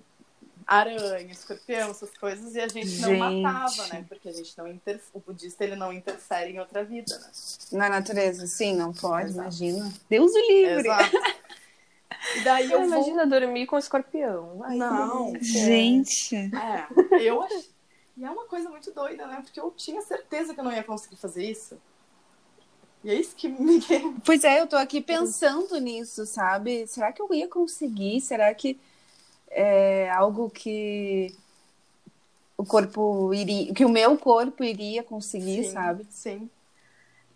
aranha, escorpião, essas coisas, e a gente, gente. não matava, né? Porque a gente não inter... o budista ele não interfere em outra vida, né? Na natureza, sim, não pode, Exato. imagina. Deus o livre. Exato. Daí eu Imagina vou... dormir com escorpião. Ai, não. Gente. É, eu acho. E é uma coisa muito doida, né? Porque eu tinha certeza que eu não ia conseguir fazer isso. E é isso que me. Pois é, eu tô aqui pensando nisso, sabe? Será que eu ia conseguir? Será que é algo que o corpo iria. que o meu corpo iria conseguir, sim, sabe? Sim.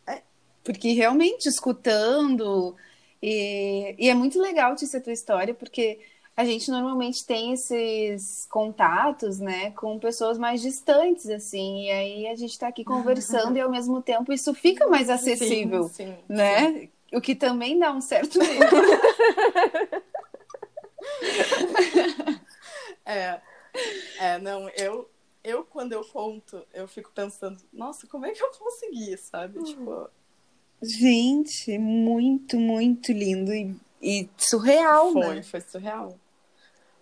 É. Porque realmente, escutando e, e é muito legal te ser tua história, porque a gente normalmente tem esses contatos, né, com pessoas mais distantes, assim, e aí a gente está aqui conversando e ao mesmo tempo isso fica mais acessível, sim, sim, né? Sim. O que também dá um certo medo. é, é, não, eu, eu quando eu conto, eu fico pensando, nossa, como é que eu consegui, sabe? Tipo, Gente, muito, muito lindo e, e surreal, foi, né? Foi, surreal.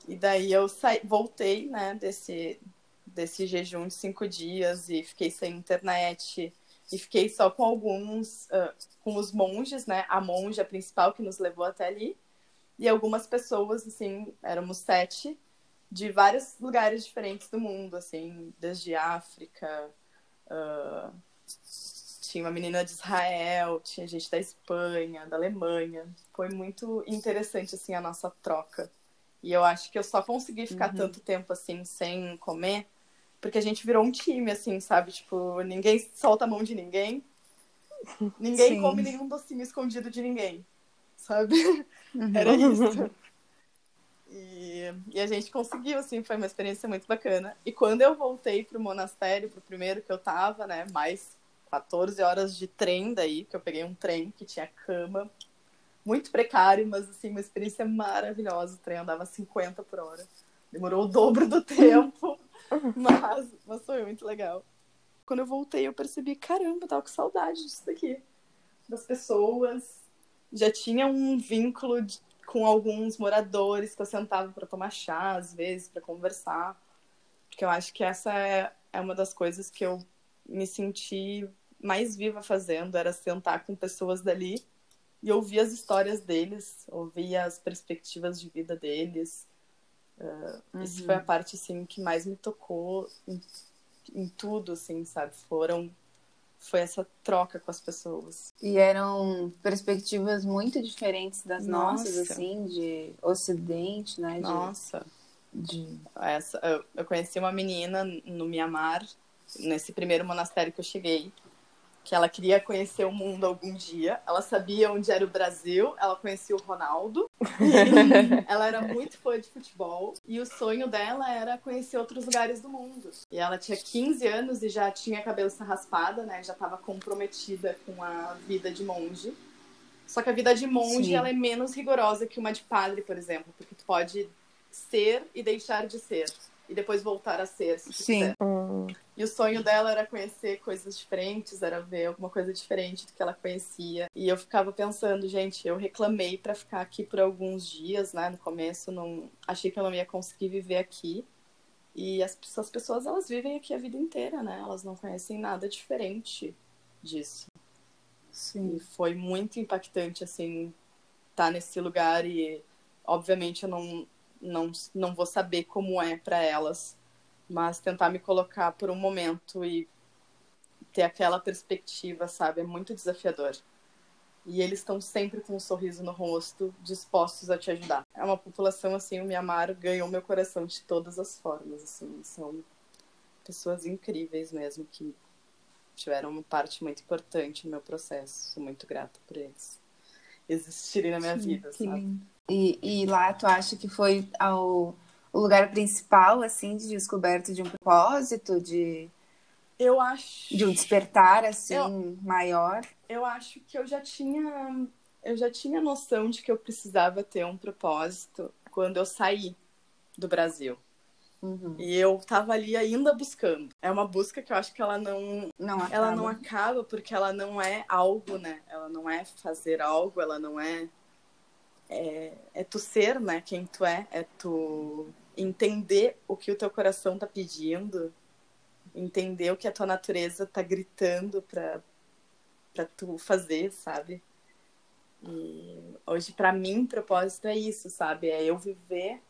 E daí eu saí, voltei, né, desse, desse jejum de cinco dias e fiquei sem internet e fiquei só com alguns, uh, com os monges, né, a monja principal que nos levou até ali e algumas pessoas, assim, éramos sete de vários lugares diferentes do mundo, assim, desde África, uh, tinha uma menina de Israel, tinha gente da Espanha, da Alemanha. Foi muito interessante, assim, a nossa troca. E eu acho que eu só consegui ficar uhum. tanto tempo, assim, sem comer, porque a gente virou um time, assim, sabe? Tipo, ninguém solta a mão de ninguém. Ninguém Sim. come nenhum docinho escondido de ninguém, sabe? Uhum. Era isso. E, E, a gente conseguiu, assim, foi uma experiência muito bacana. E quando eu voltei pro monastério, pro primeiro que eu tava, né, mais 14 horas de trem daí, que eu peguei um trem que tinha cama, muito precário, mas assim, uma experiência maravilhosa. O trem andava 50 por hora. Demorou o dobro do tempo, mas, mas foi muito legal. Quando eu voltei, eu percebi, caramba, eu tava com saudade disso daqui. Das pessoas. Já tinha um vínculo de, com alguns moradores que eu sentava para tomar chá, às vezes, para conversar. Porque eu acho que essa é, é uma das coisas que eu me senti mais viva fazendo, era sentar com pessoas dali e ouvir as histórias deles, ouvir as perspectivas de vida deles. Uh, uhum. Isso foi a parte, assim, que mais me tocou em, em tudo, assim, sabe? Foram foi essa troca com as pessoas. E eram perspectivas muito diferentes das Nossa. nossas, assim, de Ocidente, né? De... Nossa. De... Essa, eu, eu conheci uma menina no Mianmar, nesse primeiro monastério que eu cheguei, que ela queria conhecer o mundo algum dia. Ela sabia onde era o Brasil, ela conhecia o Ronaldo. ela era muito fã de futebol e o sonho dela era conhecer outros lugares do mundo. E ela tinha 15 anos e já tinha a cabeça raspada, né? Já estava comprometida com a vida de monge. Só que a vida de monge ela é menos rigorosa que uma de padre, por exemplo, porque tu pode ser e deixar de ser e depois voltar a ser, se Sim. quiser. Hum. E o sonho dela era conhecer coisas diferentes, era ver alguma coisa diferente do que ela conhecia. E eu ficava pensando, gente, eu reclamei para ficar aqui por alguns dias, né? No começo, não achei que eu não ia conseguir viver aqui. E as, as pessoas, elas vivem aqui a vida inteira, né? Elas não conhecem nada diferente disso. Sim. E foi muito impactante, assim, estar tá nesse lugar e, obviamente, eu não, não, não vou saber como é para elas, mas tentar me colocar por um momento e ter aquela perspectiva, sabe, é muito desafiador. E eles estão sempre com um sorriso no rosto, dispostos a te ajudar. É uma população assim, o Mianmar ganhou meu coração de todas as formas, assim, são pessoas incríveis mesmo que tiveram uma parte muito importante no meu processo. Sou muito grata por eles existirem na minha Sim, vida, sabe? Lindo. E, e lá tu acha que foi ao, o lugar principal, assim, de descoberta de um propósito, de... Eu acho... De um despertar, assim, eu, maior? Eu acho que eu já tinha... Eu já tinha noção de que eu precisava ter um propósito quando eu saí do Brasil. Uhum. E eu tava ali ainda buscando. É uma busca que eu acho que ela não, não acaba. ela não acaba porque ela não é algo, né? Ela não é fazer algo, ela não é é, é tu ser, né? Quem tu é, é tu entender o que o teu coração tá pedindo, entender o que a tua natureza tá gritando pra, pra tu fazer, sabe? E hoje, para mim, propósito é isso, sabe? É eu viver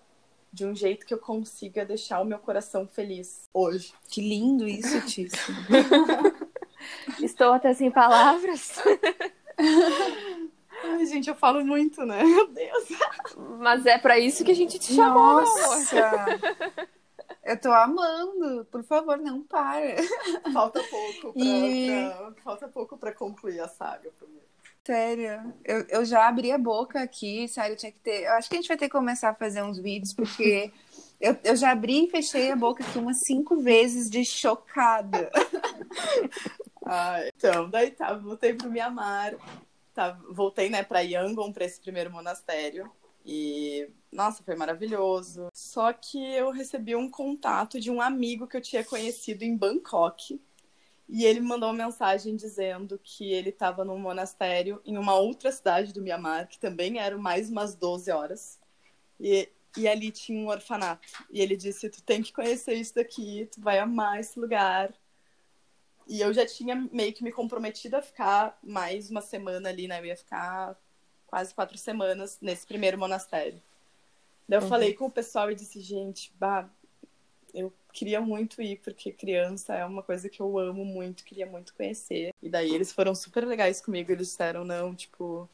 de um jeito que eu consiga deixar o meu coração feliz hoje. Que lindo isso, Tícia. Estou até sem palavras. Ai, gente, eu falo muito, né? Meu Deus. Mas é para isso que a gente te chamou, Nossa. Eu tô amando. Por favor, não para. Falta pouco pra, e... pra falta pouco para concluir a saga pra mim. Sério, eu, eu já abri a boca aqui, sério, tinha que ter. Eu acho que a gente vai ter que começar a fazer uns vídeos, porque eu, eu já abri e fechei a boca aqui umas cinco vezes de chocada. ah, então, daí tá, voltei pro Mianmar tá, voltei, né, para Yangon, para esse primeiro monastério. E, nossa, foi maravilhoso. Só que eu recebi um contato de um amigo que eu tinha conhecido em Bangkok. E ele mandou uma mensagem dizendo que ele estava num monastério em uma outra cidade do Mianmar, que também era mais umas 12 horas. E, e ali tinha um orfanato. E ele disse: Tu tem que conhecer isso daqui, tu vai amar esse lugar. E eu já tinha meio que me comprometido a ficar mais uma semana ali, né? Eu ia ficar quase quatro semanas nesse primeiro monastério. Daí eu uhum. falei com o pessoal e disse, gente, bah, eu queria muito ir, porque criança é uma coisa que eu amo muito, queria muito conhecer. E daí eles foram super legais comigo, eles disseram, não, tipo,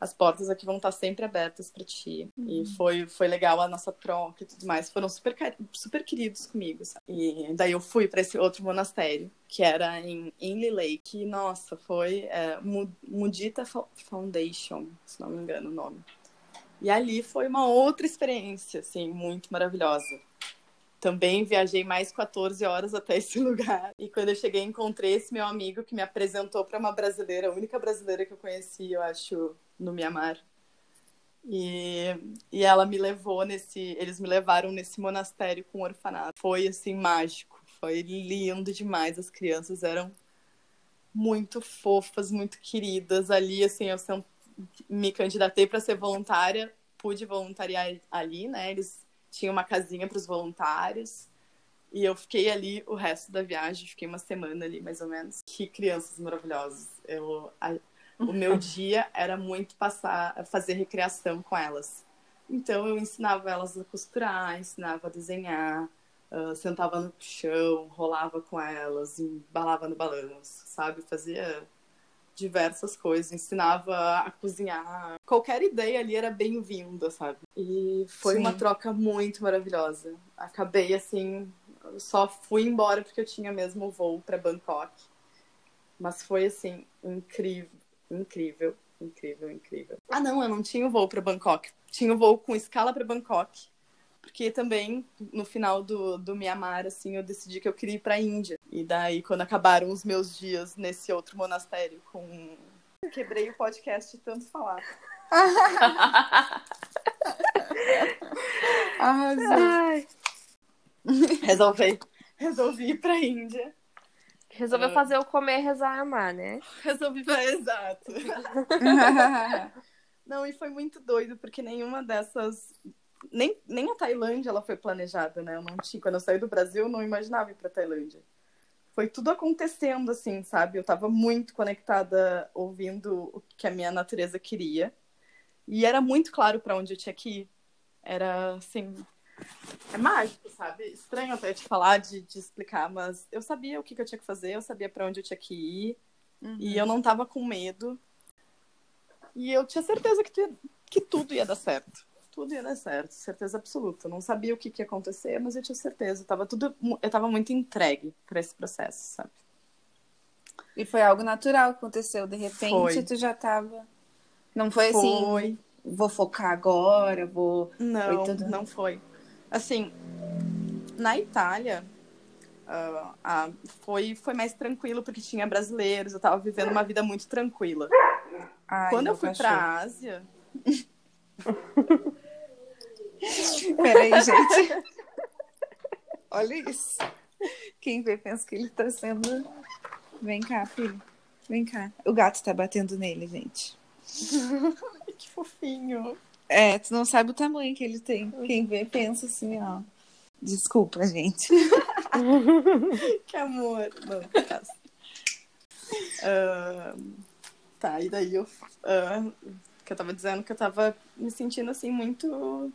as portas aqui vão estar sempre abertas para ti. Uhum. E foi, foi legal a nossa troca e tudo mais. Foram super, super queridos comigo, sabe? E daí eu fui para esse outro monastério, que era em Inle Lake. Que, nossa, foi é, Mudita Foundation, se não me engano o nome. E ali foi uma outra experiência, assim, muito maravilhosa. Também viajei mais 14 horas até esse lugar. E quando eu cheguei, encontrei esse meu amigo que me apresentou para uma brasileira, a única brasileira que eu conheci, eu acho, no Mianmar. E, e ela me levou nesse. Eles me levaram nesse monastério com orfanato. Foi assim, mágico. Foi lindo demais. As crianças eram muito fofas, muito queridas. Ali, assim, eu me candidatei para ser voluntária, pude voluntariar ali, né? Eles tinham uma casinha para os voluntários. E eu fiquei ali o resto da viagem, fiquei uma semana ali mais ou menos. Que crianças maravilhosas. Eu, o meu dia era muito passar, fazer recreação com elas. Então eu ensinava elas a costurar, ensinava a desenhar, uh, sentava no chão, rolava com elas, embalava no balanço, sabe? Fazia diversas coisas, ensinava a cozinhar. Qualquer ideia ali era bem-vinda, sabe? E foi Sim. uma troca muito maravilhosa. Acabei assim, só fui embora porque eu tinha mesmo voo para Bangkok. Mas foi assim incrível Incrível, incrível, incrível. Ah, não, eu não tinha o voo para Bangkok. Tinha o voo com escala para Bangkok. Porque também, no final do, do Mianmar, assim, eu decidi que eu queria ir para a Índia. E daí, quando acabaram os meus dias nesse outro monastério com... Quebrei o podcast de tanto falar. Ai. Resolvi. Resolvi ir para a Índia. Resolveu uh... fazer o comer, rezar, amar, né? Resolvi fazer, exato. não, e foi muito doido, porque nenhuma dessas. Nem, nem a Tailândia ela foi planejada, né? Eu não tinha. Quando eu saí do Brasil, eu não imaginava ir pra Tailândia. Foi tudo acontecendo, assim, sabe? Eu tava muito conectada, ouvindo o que a minha natureza queria. E era muito claro para onde eu tinha que ir. Era, assim, é mágico, sabe? Estranho até te falar, de, de explicar, mas eu sabia o que, que, eu tinha que fazer, eu sabia para onde eu tinha que ir, uhum. e eu não tava com medo. E eu tinha certeza que, que tudo ia dar certo. Tudo ia dar certo, certeza absoluta. Eu não sabia o que, que ia acontecer, mas eu tinha certeza. Eu tava, tudo, eu tava muito entregue para esse processo, sabe? E foi algo natural que aconteceu. De repente, foi. tu já tava. Não foi, assim, foi. assim, vou focar agora, vou. Não, tudo... não foi. Assim, na Itália, uh, foi, foi mais tranquilo porque tinha brasileiros, eu tava vivendo uma vida muito tranquila. Ai, Quando eu fui cachorro. pra Ásia. Peraí, gente. Olha isso. Quem vê pensa que ele tá sendo. Vem cá, filho. Vem cá. O gato tá batendo nele, gente. que fofinho. É, tu não sabe o tamanho que ele tem. Quem vê pensa assim, ó. Desculpa, gente. que amor. Não, uh, tá, e daí eu. Uh, que eu tava dizendo que eu tava me sentindo assim muito.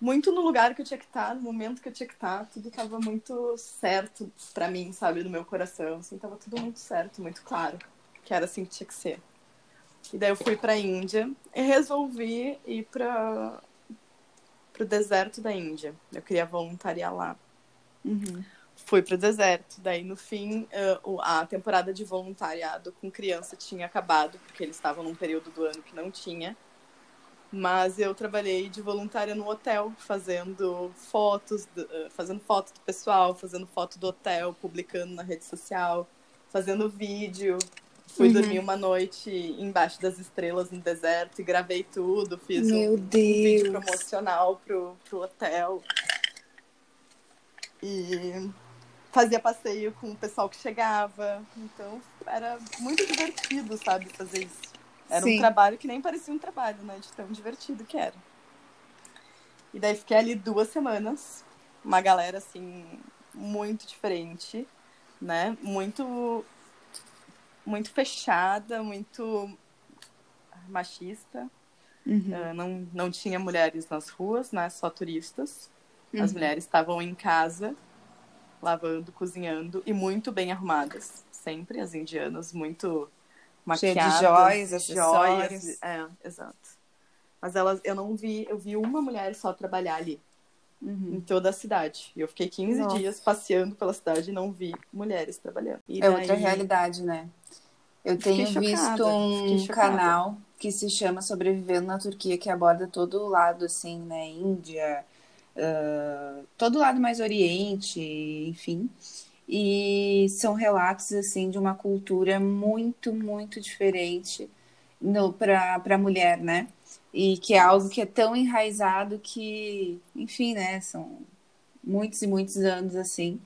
Muito no lugar que eu tinha que estar, no momento que eu tinha que estar, tudo tava muito certo para mim, sabe, no meu coração, assim, tava tudo muito certo, muito claro, que era assim que tinha que ser. E daí eu fui para a Índia e resolvi ir para o deserto da Índia. Eu queria voluntariar lá. Uhum. Fui para o deserto. Daí, no fim, uh, a temporada de voluntariado com criança tinha acabado, porque eles estavam num período do ano que não tinha. Mas eu trabalhei de voluntária no hotel, fazendo fotos, uh, fazendo foto do pessoal, fazendo foto do hotel, publicando na rede social, fazendo vídeo, Fui uhum. dormir uma noite embaixo das estrelas no deserto e gravei tudo. Fiz um, um, vídeo promocional pro, pro hotel. E fazia passeio com o pessoal que chegava. Então era muito divertido, sabe, fazer isso. Era Sim. um trabalho que nem parecia um trabalho, né? De tão divertido que era. E daí fiquei ali duas semanas. Uma galera, assim, muito diferente, né? Muito muito fechada, muito machista. Uhum. Uh, não, não tinha mulheres nas ruas, né? Só turistas. Uhum. As mulheres estavam em casa, lavando, cozinhando e muito bem arrumadas. Sempre as indianas, muito maquiadas. Cheia de joias. Joias, é, exato. Mas elas, eu não vi, eu vi uma mulher só trabalhar ali. Uhum. em toda a cidade. E eu fiquei 15 Nossa. dias passeando pela cidade e não vi mulheres trabalhando. E é daí... outra realidade, né? Eu tenho visto um canal que se chama Sobrevivendo na Turquia, que aborda todo o lado, assim, né? Índia, uh, todo o lado mais oriente, enfim. E são relatos, assim, de uma cultura muito, muito diferente para a mulher, né? E que é algo que é tão enraizado que, enfim, né? São muitos e muitos anos, assim,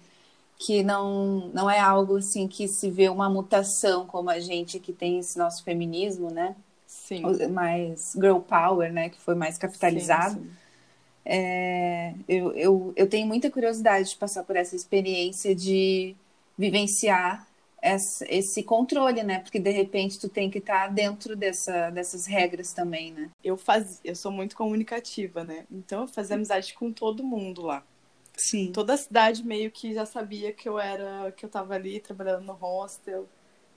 que não, não é algo, assim, que se vê uma mutação como a gente que tem esse nosso feminismo, né? Sim. Mais girl power, né? Que foi mais capitalizado. Sim, sim. É, eu, eu, eu tenho muita curiosidade de passar por essa experiência de vivenciar esse controle, né? Porque de repente tu tem que estar tá dentro dessa, dessas regras também, né? Eu faz, eu sou muito comunicativa, né? Então eu fazia amizade com todo mundo lá. Sim. Toda a cidade meio que já sabia que eu era, que eu tava ali trabalhando no hostel.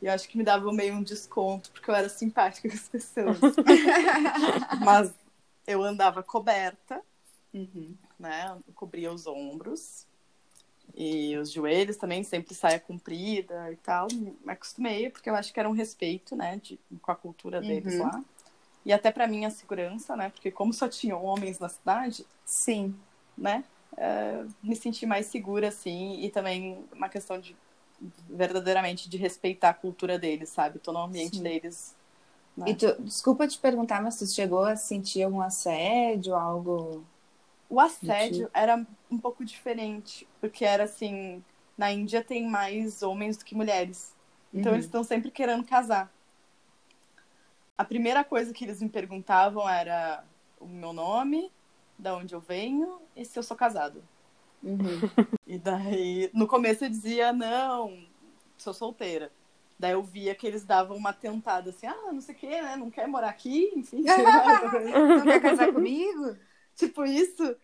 E eu acho que me dava meio um desconto, porque eu era simpática com as pessoas. Mas eu andava coberta, uhum. né? Eu cobria os ombros. E os joelhos também, sempre saia comprida e tal. Me acostumei, porque eu acho que era um respeito, né, de, com a cultura deles uhum. lá. E até para minha segurança, né, porque como só tinham homens na cidade, sim, né, uh, me senti mais segura, assim, e também uma questão de verdadeiramente de respeitar a cultura deles, sabe? Tô no ambiente sim. deles. Né? E tu, desculpa te perguntar, mas tu chegou a sentir algum assédio, algo o assédio era um pouco diferente, porque era assim, na Índia tem mais homens do que mulheres. Então uhum. eles estão sempre querendo casar. A primeira coisa que eles me perguntavam era o meu nome, da onde eu venho e se eu sou casado. Uhum. E daí, no começo eu dizia, não, sou solteira. Daí eu via que eles davam uma tentada assim, ah, não sei o que, né? Não quer morar aqui, enfim. não quer casar comigo? Tipo isso.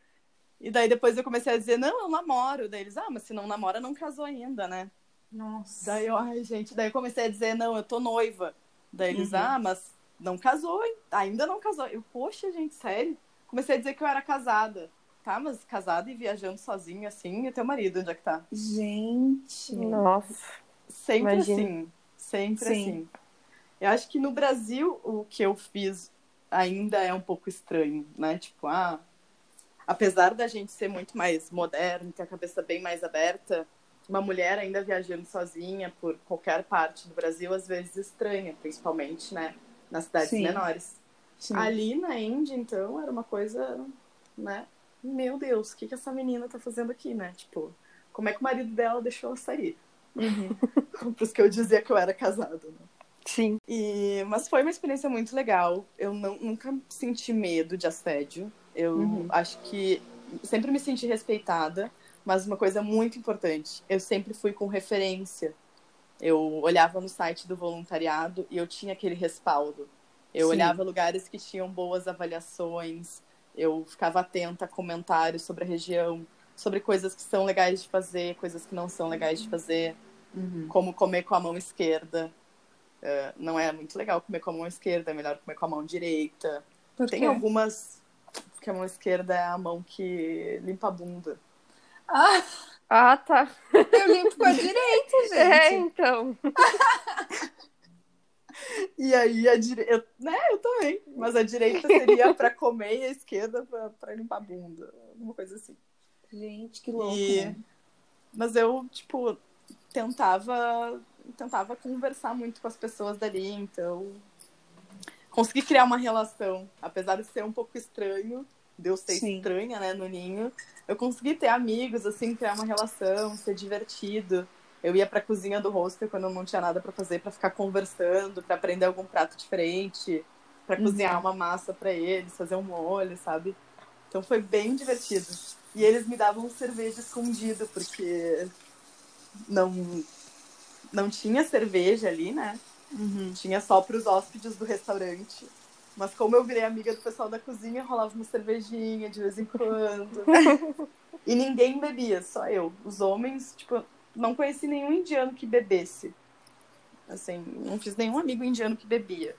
E daí depois eu comecei a dizer, não, eu namoro. Daí eles, ah, mas se não namora, não casou ainda, né? Nossa. Daí eu, ai, gente, daí eu comecei a dizer, não, eu tô noiva. Daí eles, uhum. ah, mas não casou, ainda não casou. Eu, poxa, gente, sério? Comecei a dizer que eu era casada. Tá, mas casada e viajando sozinha, assim, e teu marido, onde é que tá? Gente. Nossa. Sempre Imagina. assim. Sempre Sim. assim. Eu acho que no Brasil, o que eu fiz ainda é um pouco estranho, né? Tipo, ah, apesar da gente ser muito mais moderno, ter a cabeça bem mais aberta, uma mulher ainda viajando sozinha por qualquer parte do Brasil, às vezes estranha, principalmente, né? Nas cidades Sim. menores. Sim. Ali na Índia, então, era uma coisa, né? Meu Deus, o que, que essa menina tá fazendo aqui, né? Tipo, como é que o marido dela deixou ela sair? Uhum. Por isso que eu dizia que eu era casado, né? Sim. E, mas foi uma experiência muito legal. Eu não, nunca senti medo de assédio. Eu uhum. acho que sempre me senti respeitada, mas uma coisa muito importante, eu sempre fui com referência. Eu olhava no site do voluntariado e eu tinha aquele respaldo. Eu Sim. olhava lugares que tinham boas avaliações, eu ficava atenta a comentários sobre a região, sobre coisas que são legais de fazer, coisas que não são legais de fazer, uhum. como comer com a mão esquerda. Uh, não é muito legal comer com a mão esquerda, é melhor comer com a mão direita. Tem algumas que a mão esquerda é a mão que limpa a bunda. Ah, ah tá. Eu limpo com a direita, gente. É, então. e aí a direita, né, eu também, mas a direita seria para comer e a esquerda para limpar a bunda, alguma coisa assim. Gente, que louco. E... Né? Mas eu, tipo, tentava tentava conversar muito com as pessoas dali, então consegui criar uma relação, apesar de ser um pouco estranho, de eu ser Sim. estranha, né, no ninho, eu consegui ter amigos, assim, criar uma relação, ser divertido. Eu ia pra cozinha do hostel quando eu não tinha nada para fazer, para ficar conversando, para aprender algum prato diferente, para uhum. cozinhar uma massa para eles, fazer um molho, sabe? Então foi bem divertido. E eles me davam cerveja escondido, porque não não tinha cerveja ali, né? Uhum. Tinha só para os hóspedes do restaurante. Mas como eu virei amiga do pessoal da cozinha, rolava uma cervejinha de vez em quando. e ninguém bebia, só eu. Os homens, tipo, não conheci nenhum indiano que bebesse. Assim, não fiz nenhum amigo indiano que bebia.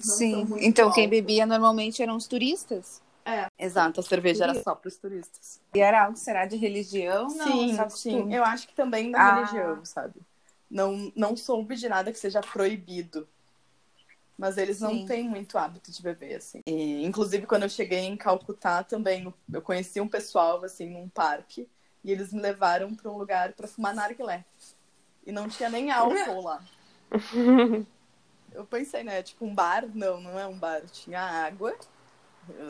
Sim, então quem bebia normalmente eram os turistas? É, exato, a cerveja era só para os turistas. E era algo, será, de religião? Sim, não, sim, eu acho que também da ah. religião, sabe? não, não soube de nada que seja proibido. Mas eles não Sim. têm muito hábito de beber, assim. E, inclusive, quando eu cheguei em Calcutá também, eu conheci um pessoal, assim, num parque. E eles me levaram para um lugar para fumar narguilé. E não tinha nem álcool lá. Eu pensei, né? Tipo um bar? Não, não é um bar. Tinha água,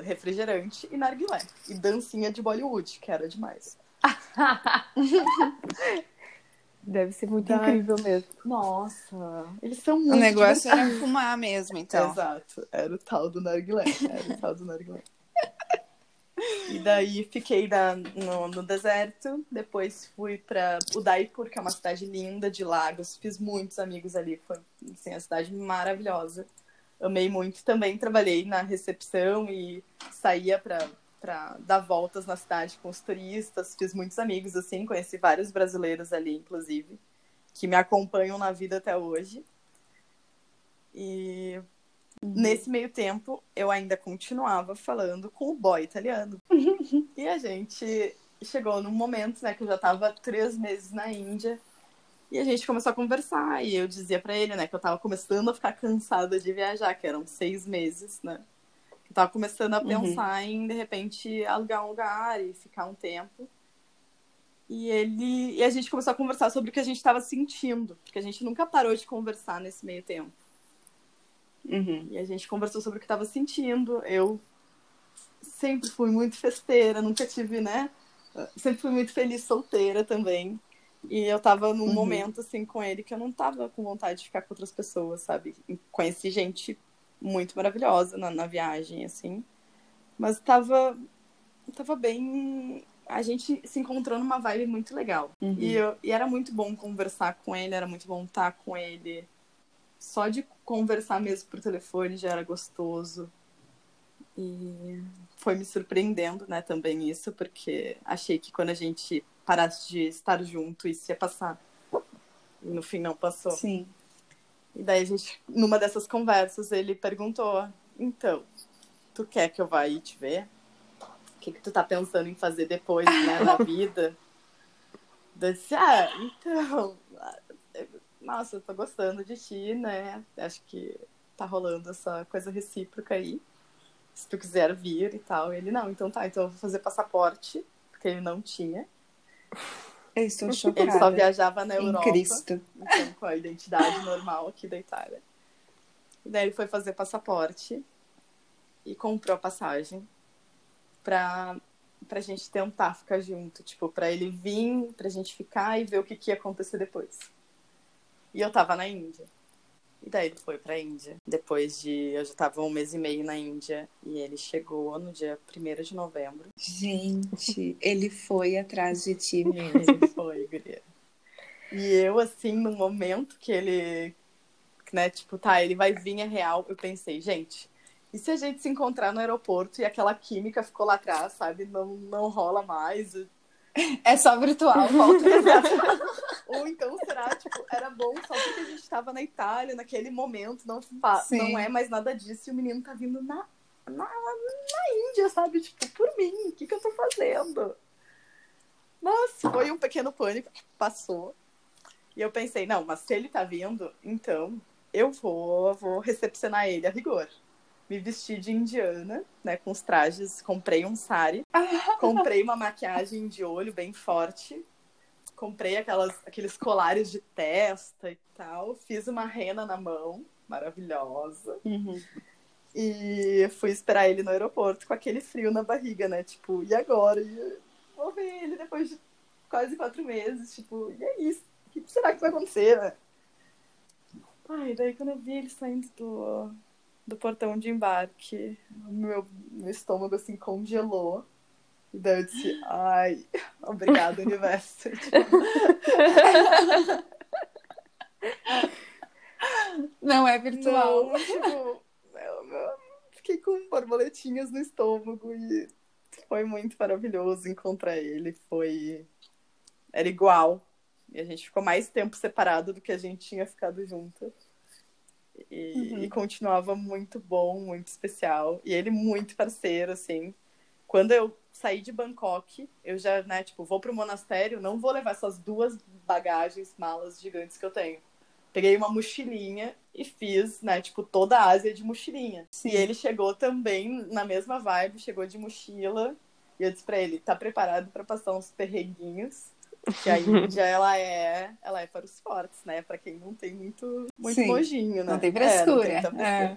refrigerante e narguilé. E dancinha de Bollywood, que era demais. Deve ser muito incrível mesmo. Nossa, eles são muito O negócio divertidos. era fumar mesmo, então. Exato, era o tal do narguilé. Era o tal do narguilé. E daí fiquei na- no, no deserto, depois fui para Udaipur, que é uma cidade linda de lagos, fiz muitos amigos ali, foi assim, uma cidade maravilhosa. Amei muito. Também trabalhei na recepção e saía para para dar voltas na cidade com os turistas, fiz muitos amigos assim, conheci vários brasileiros ali, inclusive, que me acompanham na vida até hoje. E Nesse meio tempo, eu ainda continuava falando com o boy italiano. e a gente chegou num momento, né, que eu já estava três meses na Índia. E a gente começou a conversar. E eu dizia para ele, né, que eu estava começando a ficar cansada de viajar, que eram seis meses, né? Eu tava começando a pensar em, de repente, alugar um lugar e ficar um tempo. E ele e a gente começou a conversar sobre o que a gente estava sentindo, porque a gente nunca parou de conversar nesse meio tempo. Uhum. E a gente conversou sobre o que estava sentindo. Eu sempre fui muito festeira, nunca tive, né? Sempre fui muito feliz solteira também. E eu tava num Uhum. momento assim com ele que eu não tava com vontade de ficar com outras pessoas, sabe? Conheci gente muito maravilhosa na, na viagem, assim. Mas tava, tava bem. A gente se encontrou numa vibe muito legal. Uhum. E, eu- e era muito bom conversar com ele, era muito bom estar com ele. Só de conversar mesmo por telefone já era gostoso. E foi me surpreendendo, né, também isso, porque achei que quando a gente parasse de estar junto, isso ia passar. E no fim não passou. Sim. E daí a gente, numa dessas conversas, ele perguntou: Então, tu quer que eu vá aí te ver? O que, que tu tá pensando em fazer depois, né, na vida? Eu disse: Ah, então, nossa, eu tô gostando de ti, né? Acho que tá rolando essa coisa recíproca aí. Se tu quiser vir e tal. Ele: Não, então tá, então eu vou fazer passaporte, porque ele não tinha. Eu estou chocada. Ele só viajava na em Europa. Cristo. então, com a identidade normal aqui da Itália. E daí ele foi fazer passaporte e comprou a passagem pra, pra gente tentar ficar junto. Tipo, pra ele vir, pra gente ficar e ver o que, que ia acontecer depois. E eu tava na Índia. E daí ele foi pra Índia. Depois de. Eu já tava um mês e meio na Índia. E ele chegou no dia 1 de novembro. Gente, ele foi atrás de ti mesmo. Ele foi, guria. E eu, assim, no momento que ele, né, tipo, tá, ele vai vir, é real, eu pensei, gente, e se a gente se encontrar no aeroporto e aquela química ficou lá atrás, sabe? Não, não rola mais. É só virtual, volta. Ou então, será, tipo, era bom só porque a gente tava na Itália, naquele momento, não, Sim. não é mais nada disso, e o menino tá vindo na, na, na Índia, sabe? Tipo, por mim, o que que eu tô fazendo? Nossa, foi um pequeno pânico que passou. E eu pensei, não, mas se ele tá vindo, então eu vou, vou recepcionar ele a rigor. Me vesti de indiana, né, com os trajes, comprei um sari, comprei uma maquiagem de olho bem forte, comprei aquelas, aqueles colares de testa e tal, fiz uma rena na mão, maravilhosa, Uhum. e fui esperar ele no aeroporto com aquele frio na barriga, né? Tipo, e agora? E vou ver ele depois de quase quatro meses, tipo, e é isso. O que será que vai acontecer, né? Ai, daí quando eu vi ele saindo do, do portão de embarque, meu, meu estômago assim congelou. E daí eu disse, ai, obrigado, universo. Não é virtual. Não, tipo, eu, eu fiquei com borboletinhas no estômago e foi muito maravilhoso encontrar ele. Foi. Era igual. E a gente ficou mais tempo separado do que a gente tinha ficado junto. E, Uhum. e continuava muito bom, muito especial. E ele muito parceiro, assim. Quando eu saí de Bangkok, eu já, né, tipo, vou pro monastério, não vou levar essas duas bagagens, malas gigantes que eu tenho. peguei uma mochilinha e fiz, né, tipo, toda a Ásia de mochilinha. Sim. E ele chegou também na mesma vibe, chegou de mochila. E eu disse pra ele, tá preparado pra passar uns perreguinhos? Que a Índia, ela é, ela é para os fortes, né? Pra quem não tem muito, muito Sim. nojinho, né? Não tem É, frescura. não tem. É.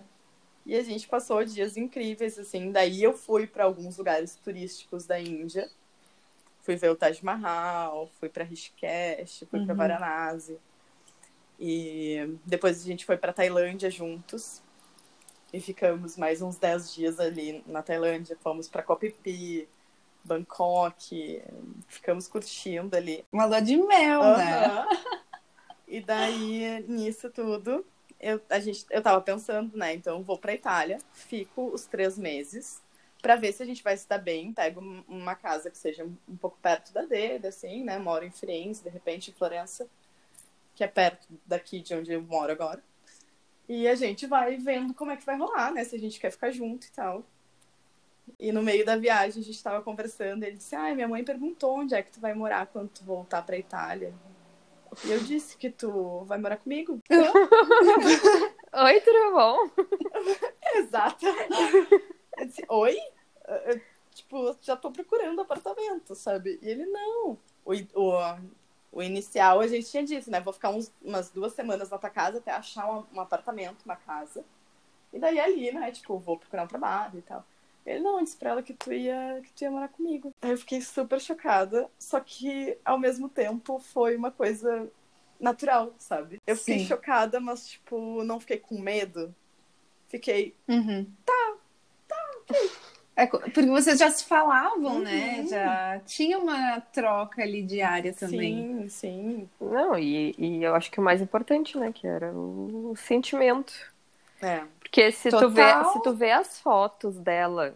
E a gente passou dias incríveis, assim. Daí eu fui para alguns lugares turísticos da Índia. Fui ver o Taj Mahal, fui para Rishikesh, fui para Uhum. Varanasi. E depois a gente foi para Tailândia juntos. E ficamos mais uns 10 dias ali na Tailândia. Fomos para Koh Phi Phi, Bangkok. Ficamos curtindo ali. Uma lua de mel, né? Aham. E daí, nisso tudo, eu, a gente, eu tava pensando, né? Então, eu vou pra Itália, fico os três meses pra ver se a gente vai se dar bem. Pego um- uma casa que seja um pouco perto da dele, assim, né? Moro em Firenze, de repente em Florença, que é perto daqui de onde eu moro agora. E a gente vai vendo como é que vai rolar, né? Se a gente quer ficar junto e tal. E no meio da viagem a gente tava conversando, e ele disse: Ai, minha mãe perguntou onde é que tu vai morar quando tu voltar pra Itália. E eu disse que tu vai morar comigo. Oi, tudo bom? Exato. Eu disse, oi? Eu, tipo, já tô procurando apartamento, sabe? E ele, não. O, o, o inicial a gente tinha dito, né? Vou ficar uns, umas duas semanas na tua casa até achar um, um apartamento, uma casa. E daí ali, né? Tipo, vou procurar um trabalho e tal. Ele, não, eu disse pra ela que tu ia, que tu ia morar comigo. Aí eu fiquei super chocada, só que ao mesmo tempo foi uma coisa natural, sabe? Eu fiquei Sim. chocada, mas, tipo, não fiquei com medo. Fiquei, Uhum. Tá, tá, ok. É, porque vocês já se falavam, né? Uhum. Já tinha uma troca ali diária também. sim, sim. Não, e, e eu acho que o mais importante, né, que era o sentimento. É. Porque se tu, vê, Total. se tu vê as fotos dela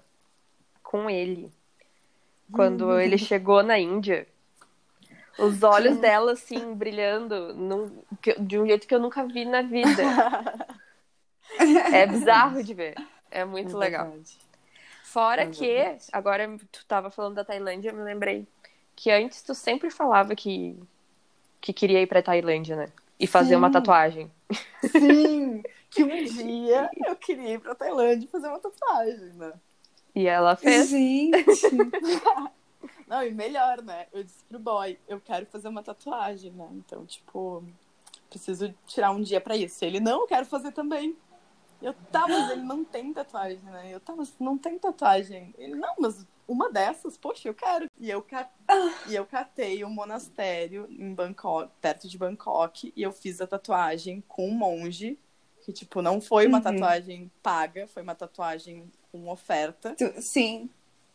com ele, quando ele chegou na Índia, os olhos dela, assim, brilhando num- que- de um jeito que eu nunca vi na vida. É bizarro de ver. É muito É legal. Fora É que, agora tu tava falando da Tailândia, eu me lembrei que antes tu sempre falava que, que queria ir pra Tailândia, né? E fazer uma Sim. tatuagem. Sim, que um dia eu queria ir pra Tailândia fazer uma tatuagem, né? E ela fez. Gente, Não, e melhor, né? Eu disse pro boy, eu quero fazer uma tatuagem, né? Então, tipo, preciso tirar um dia pra isso. Ele, não, eu quero fazer também. Eu, tá, mas ele não tem tatuagem, né? Eu, tá, mas não tem tatuagem. Ele, não, mas uma dessas, poxa, eu quero. E eu, e eu catei um monastério em Bangkok, perto de Bangkok, e eu fiz a tatuagem com um monge, que, tipo, não foi uma Uhum. tatuagem paga, foi uma tatuagem com oferta. tu- sim.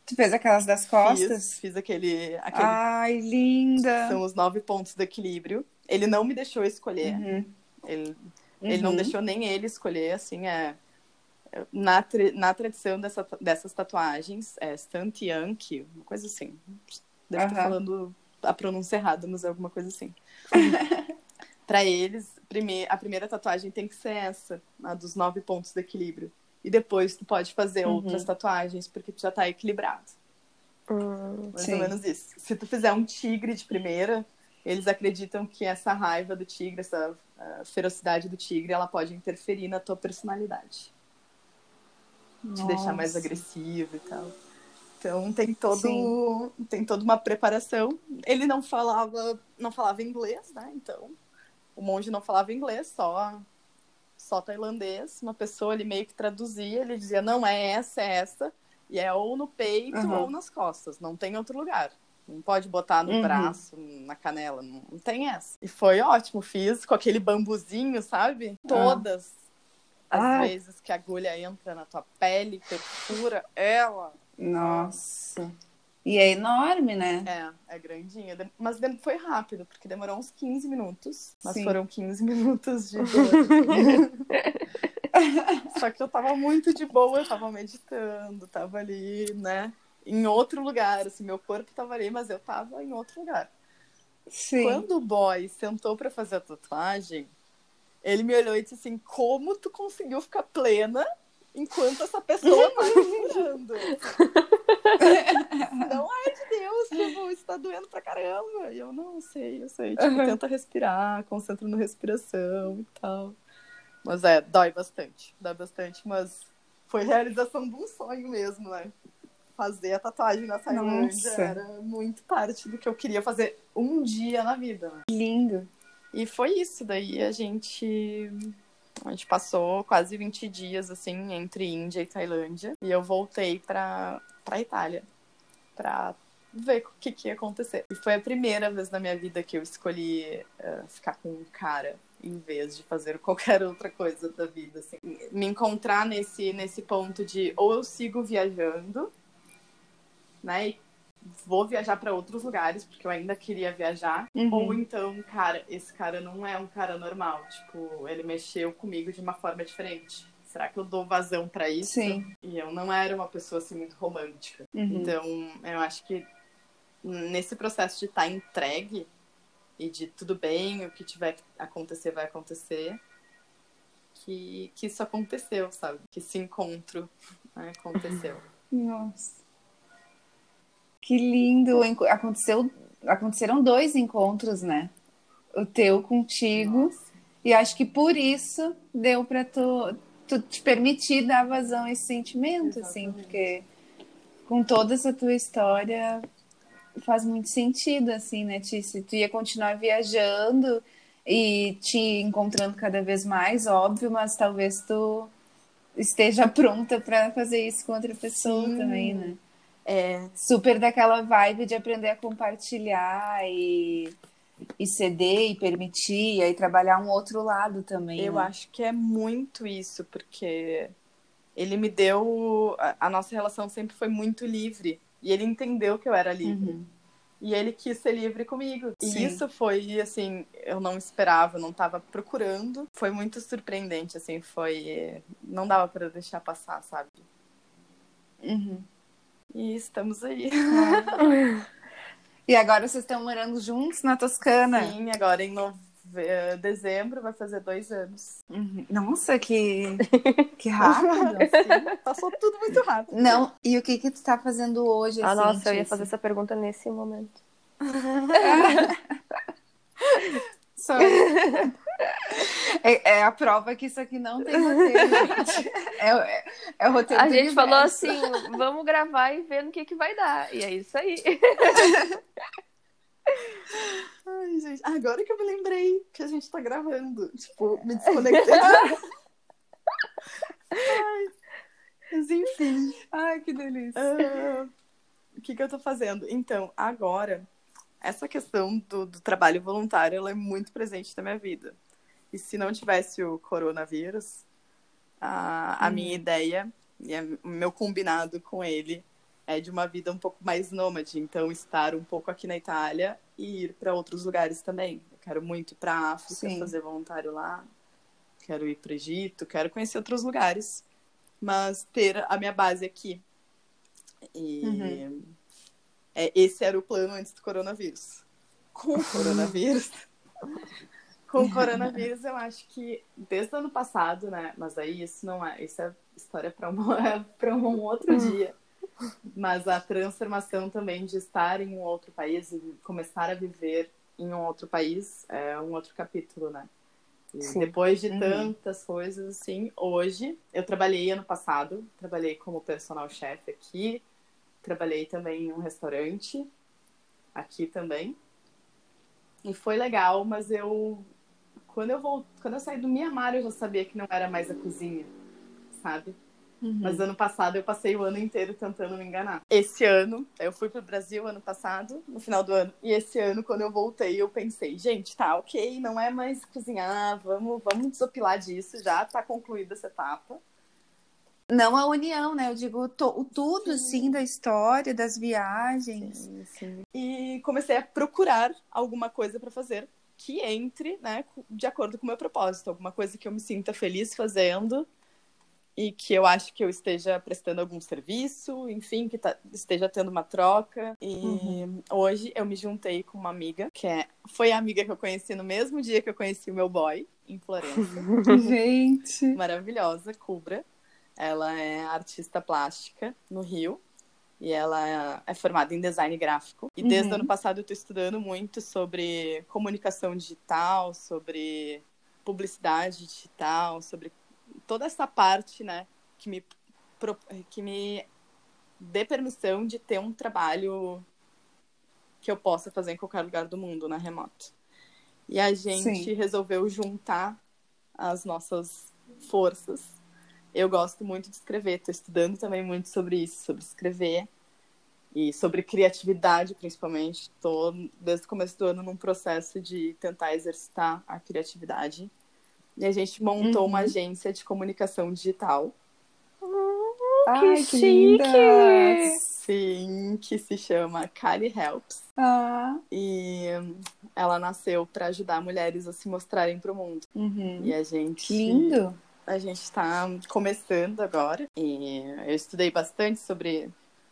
Tu fez aquelas das Fiz, costas? fiz aquele, aquele Ai, linda. são os nove pontos do equilíbrio. Ele não me deixou escolher. Uhum. Ele, ele não Uhum. deixou nem ele escolher, assim, é... Na, tra- na tradição dessa, dessas tatuagens, é Stantianki, uma coisa assim. Deve estar falando a pronúncia errada, mas é alguma coisa assim. Pra eles, prime a primeira tatuagem tem que ser essa, a dos nove pontos do equilíbrio. E depois tu pode fazer Uhum. outras tatuagens, porque tu já tá equilibrado. Hum, Mais Sim. ou menos isso. Se tu fizer um tigre de primeira, eles acreditam que essa raiva do tigre, essa ah, ferocidade do tigre, ela pode interferir na tua personalidade. Te deixar mais Nossa. agressivo e tal. Então tem todo Sim. tem toda uma preparação. Ele não falava não falava inglês, né? Então o monge não falava inglês, só só tailandês. Uma pessoa ali meio que traduzia, ele dizia não é essa, é essa, e é ou no peito Uhum. ou nas costas, não tem outro lugar. Não pode botar no Uhum. braço, na canela, não, não tem essa. E foi ótimo, fiz com aquele bambuzinho, sabe? Todas as Ai. vezes que a agulha entra na tua pele, perfura ela. Nossa. E é enorme, né? É, é grandinha. Mas foi rápido, porque demorou uns 15 minutos. Mas Sim. foram 15 minutos de. Só que eu tava muito de boa, eu tava meditando, tava ali, né? Em outro lugar, assim, meu corpo tava ali, mas eu tava em outro lugar. Sim. Quando o boy sentou pra fazer a tatuagem, ele me olhou e disse assim: Como tu conseguiu ficar plena enquanto essa pessoa tá me? Não é de Deus vou isso tá doendo pra caramba. E eu, não, sei, eu sei. Tipo, uhum. tenta respirar, concentra na respiração e tal. Mas é, dói bastante. Dói bastante, mas foi realização de um sonho mesmo, né? Fazer a tatuagem na Tailândia era muito parte do que eu queria fazer um dia na vida. Né? Lindo. E foi isso. Daí a gente a gente passou quase 20 dias, assim, entre Índia e Tailândia. E eu voltei pra, pra Itália. Pra ver o que, que ia acontecer. E foi a primeira vez na minha vida que eu escolhi uh, ficar com um cara em vez de fazer qualquer outra coisa da vida, assim. Me encontrar nesse, nesse ponto de ou eu sigo viajando, né, e vou viajar para outros lugares, porque eu ainda queria viajar. Uhum. Ou então, cara, esse cara não é um cara normal. Tipo, ele mexeu comigo de uma forma diferente. Será que eu dou vazão para isso? Sim. E eu não era uma pessoa assim muito romântica. Uhum. Então, eu acho que nesse processo de estar tá entregue e de tudo bem, o que tiver que acontecer vai acontecer, que, que isso aconteceu, sabe? Que esse encontro né, aconteceu. Nossa. Que lindo! Aconteceu, aconteceram dois encontros, né? O teu contigo. Nossa. E acho que por isso deu para tu, tu te permitir dar vazão a esse sentimento, assim, Exatamente. assim, porque com toda essa tua história faz muito sentido, assim, né, Tícia? Tu ia continuar viajando e te encontrando cada vez mais, óbvio, mas talvez tu esteja pronta para fazer isso com outra pessoa Sim. também, né? É. Super daquela vibe de aprender a compartilhar e, e ceder e permitir, e aí trabalhar um outro lado também. Eu né? acho que é muito isso, porque ele me deu. A nossa relação sempre foi muito livre. E ele entendeu que eu era livre. Uhum. E ele quis ser livre comigo. Sim. E isso foi, assim, eu não esperava, eu não estava procurando. Foi muito surpreendente, assim, foi. Não dava para deixar passar, sabe? Uhum. E estamos aí. e agora vocês estão morando juntos na Toscana? Sim, agora em nove... dezembro vai fazer dois anos. Uhum. Nossa, que, que rápido. Sim, passou tudo muito rápido. Não, e o que que tu está fazendo hoje? Ah, assim, nossa, eu ia fazer essa pergunta nesse momento. Sorry. É, é, a prova que isso aqui não tem roteiro, gente. É, é, é o roteiro A gente universo. falou assim: vamos gravar e ver no que, que vai dar. E é isso aí. Ai, gente, agora que eu me lembrei que a gente tá gravando. Tipo, me desconectei. Ai, mas enfim. Ai, que delícia. Uh, o que, que eu tô fazendo? Então, agora, essa questão do, do trabalho voluntário ela é muito presente na minha vida. E se não tivesse o coronavírus, a, a hum. minha ideia e o meu combinado com ele é de uma vida um pouco mais nômade. Então, estar um pouco aqui na Itália e ir para outros lugares também. Eu quero muito ir para a África, Sim. fazer voluntário lá. Quero ir para o Egito, quero conhecer outros lugares. Mas ter a minha base aqui. E uhum. É, esse era o plano antes do coronavírus. Com o coronavírus. Com o coronavírus, eu acho que desde o ano passado, né? Mas aí isso não é, isso é história para um outro dia. Mas a transformação também de estar em um outro país e começar a viver em um outro país é um outro capítulo, né? depois de uhum. tantas coisas assim, hoje eu trabalhei ano passado, trabalhei como personal chef aqui, trabalhei também em um restaurante aqui também. E foi legal, mas eu quando eu vou, quando eu saí do Mianmar, eu já sabia que não era mais a cozinha, sabe? Uhum. Mas ano passado eu passei o ano inteiro tentando me enganar. Esse ano, eu fui pro Brasil ano passado, no final do ano, e esse ano, quando eu voltei, eu pensei, gente, tá, ok, não é mais cozinhar, vamos, vamos desopilar disso, já tá concluída essa etapa. Não a união, né? Eu digo to, o tudo, sim. sim. da história, das viagens. Sim, sim. E comecei a procurar alguma coisa para fazer que entre, né, de acordo com o meu propósito, alguma coisa que eu me sinta feliz fazendo e que eu acho que eu esteja prestando algum serviço, enfim, que tá, esteja tendo uma troca. E uhum. hoje eu me juntei com uma amiga, que é, foi a amiga que eu conheci no mesmo dia que eu conheci o meu boy, em Florença. Gente! Maravilhosa, Cubra. Ela é artista plástica no Rio. e ela é formada em design gráfico. E desde o Uhum. ano passado eu estou estudando muito sobre comunicação digital, sobre publicidade digital, sobre toda essa parte, né, que me, que me dê permissão de ter um trabalho que eu possa fazer em qualquer lugar do mundo, na remoto. E a gente Sim. resolveu juntar as nossas forças. Eu gosto muito de escrever, estou estudando também muito sobre isso, sobre escrever e sobre criatividade, principalmente. Estou, desde o começo do ano, num processo de tentar exercitar a criatividade. E a gente montou Uhum. uma agência de comunicação digital. Ai, que chique! linda! Sim, que se chama Kali Helps. Ah, E ela nasceu para ajudar mulheres a se mostrarem para o mundo. uhum. E a gente. Que lindo! A gente está começando agora. E eu estudei bastante sobre,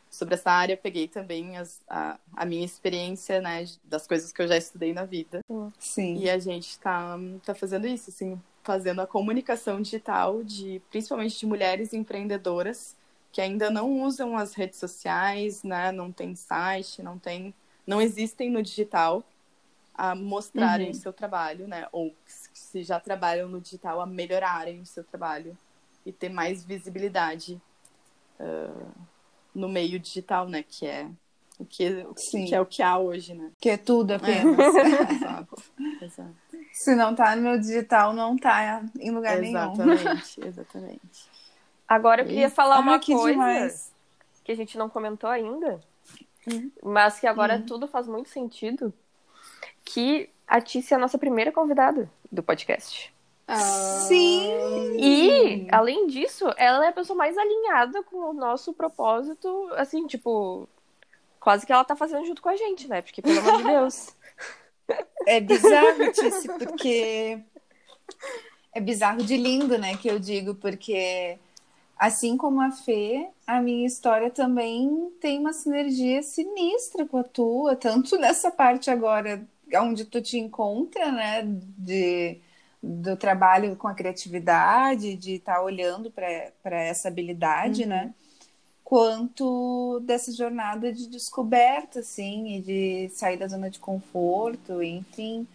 sobre essa área. Peguei também as, a, a minha experiência, né, das coisas que eu já estudei na vida. Sim. E a gente está tá fazendo isso, assim, fazendo a comunicação digital de principalmente de mulheres empreendedoras que ainda não usam as redes sociais, né? Não tem site, não tem, não existem no digital a mostrarem Uhum. o seu trabalho, né? Ou se já trabalham no digital a melhorarem o seu trabalho e ter mais visibilidade ah, no meio digital, né? Que é o que, Sim. que é o que há hoje, né? Que é tudo apenas. Exato. Exato. Se não tá no meu digital, não tá em lugar nenhum. Exatamente, exatamente. Agora eu queria falar Ah, uma que coisa demais. que a gente não comentou ainda, Hum. mas que agora Hum. tudo faz muito sentido. Que a Tícia é a nossa primeira convidada do podcast. Sim! E, além disso, ela é a pessoa mais alinhada com o nosso propósito, assim, tipo, quase que ela tá fazendo junto com a gente, né? Porque, pelo amor de Deus. É bizarro, Tice, porque. É bizarro de lindo, né? Que eu digo, porque assim como a Fê, a minha história também tem uma sinergia sinistra com a tua, tanto nessa parte agora onde tu te encontra, né? De, do trabalho com a criatividade, de estar olhando para essa habilidade, né? Quanto dessa jornada de descoberta, assim, e de sair da zona de conforto, enfim.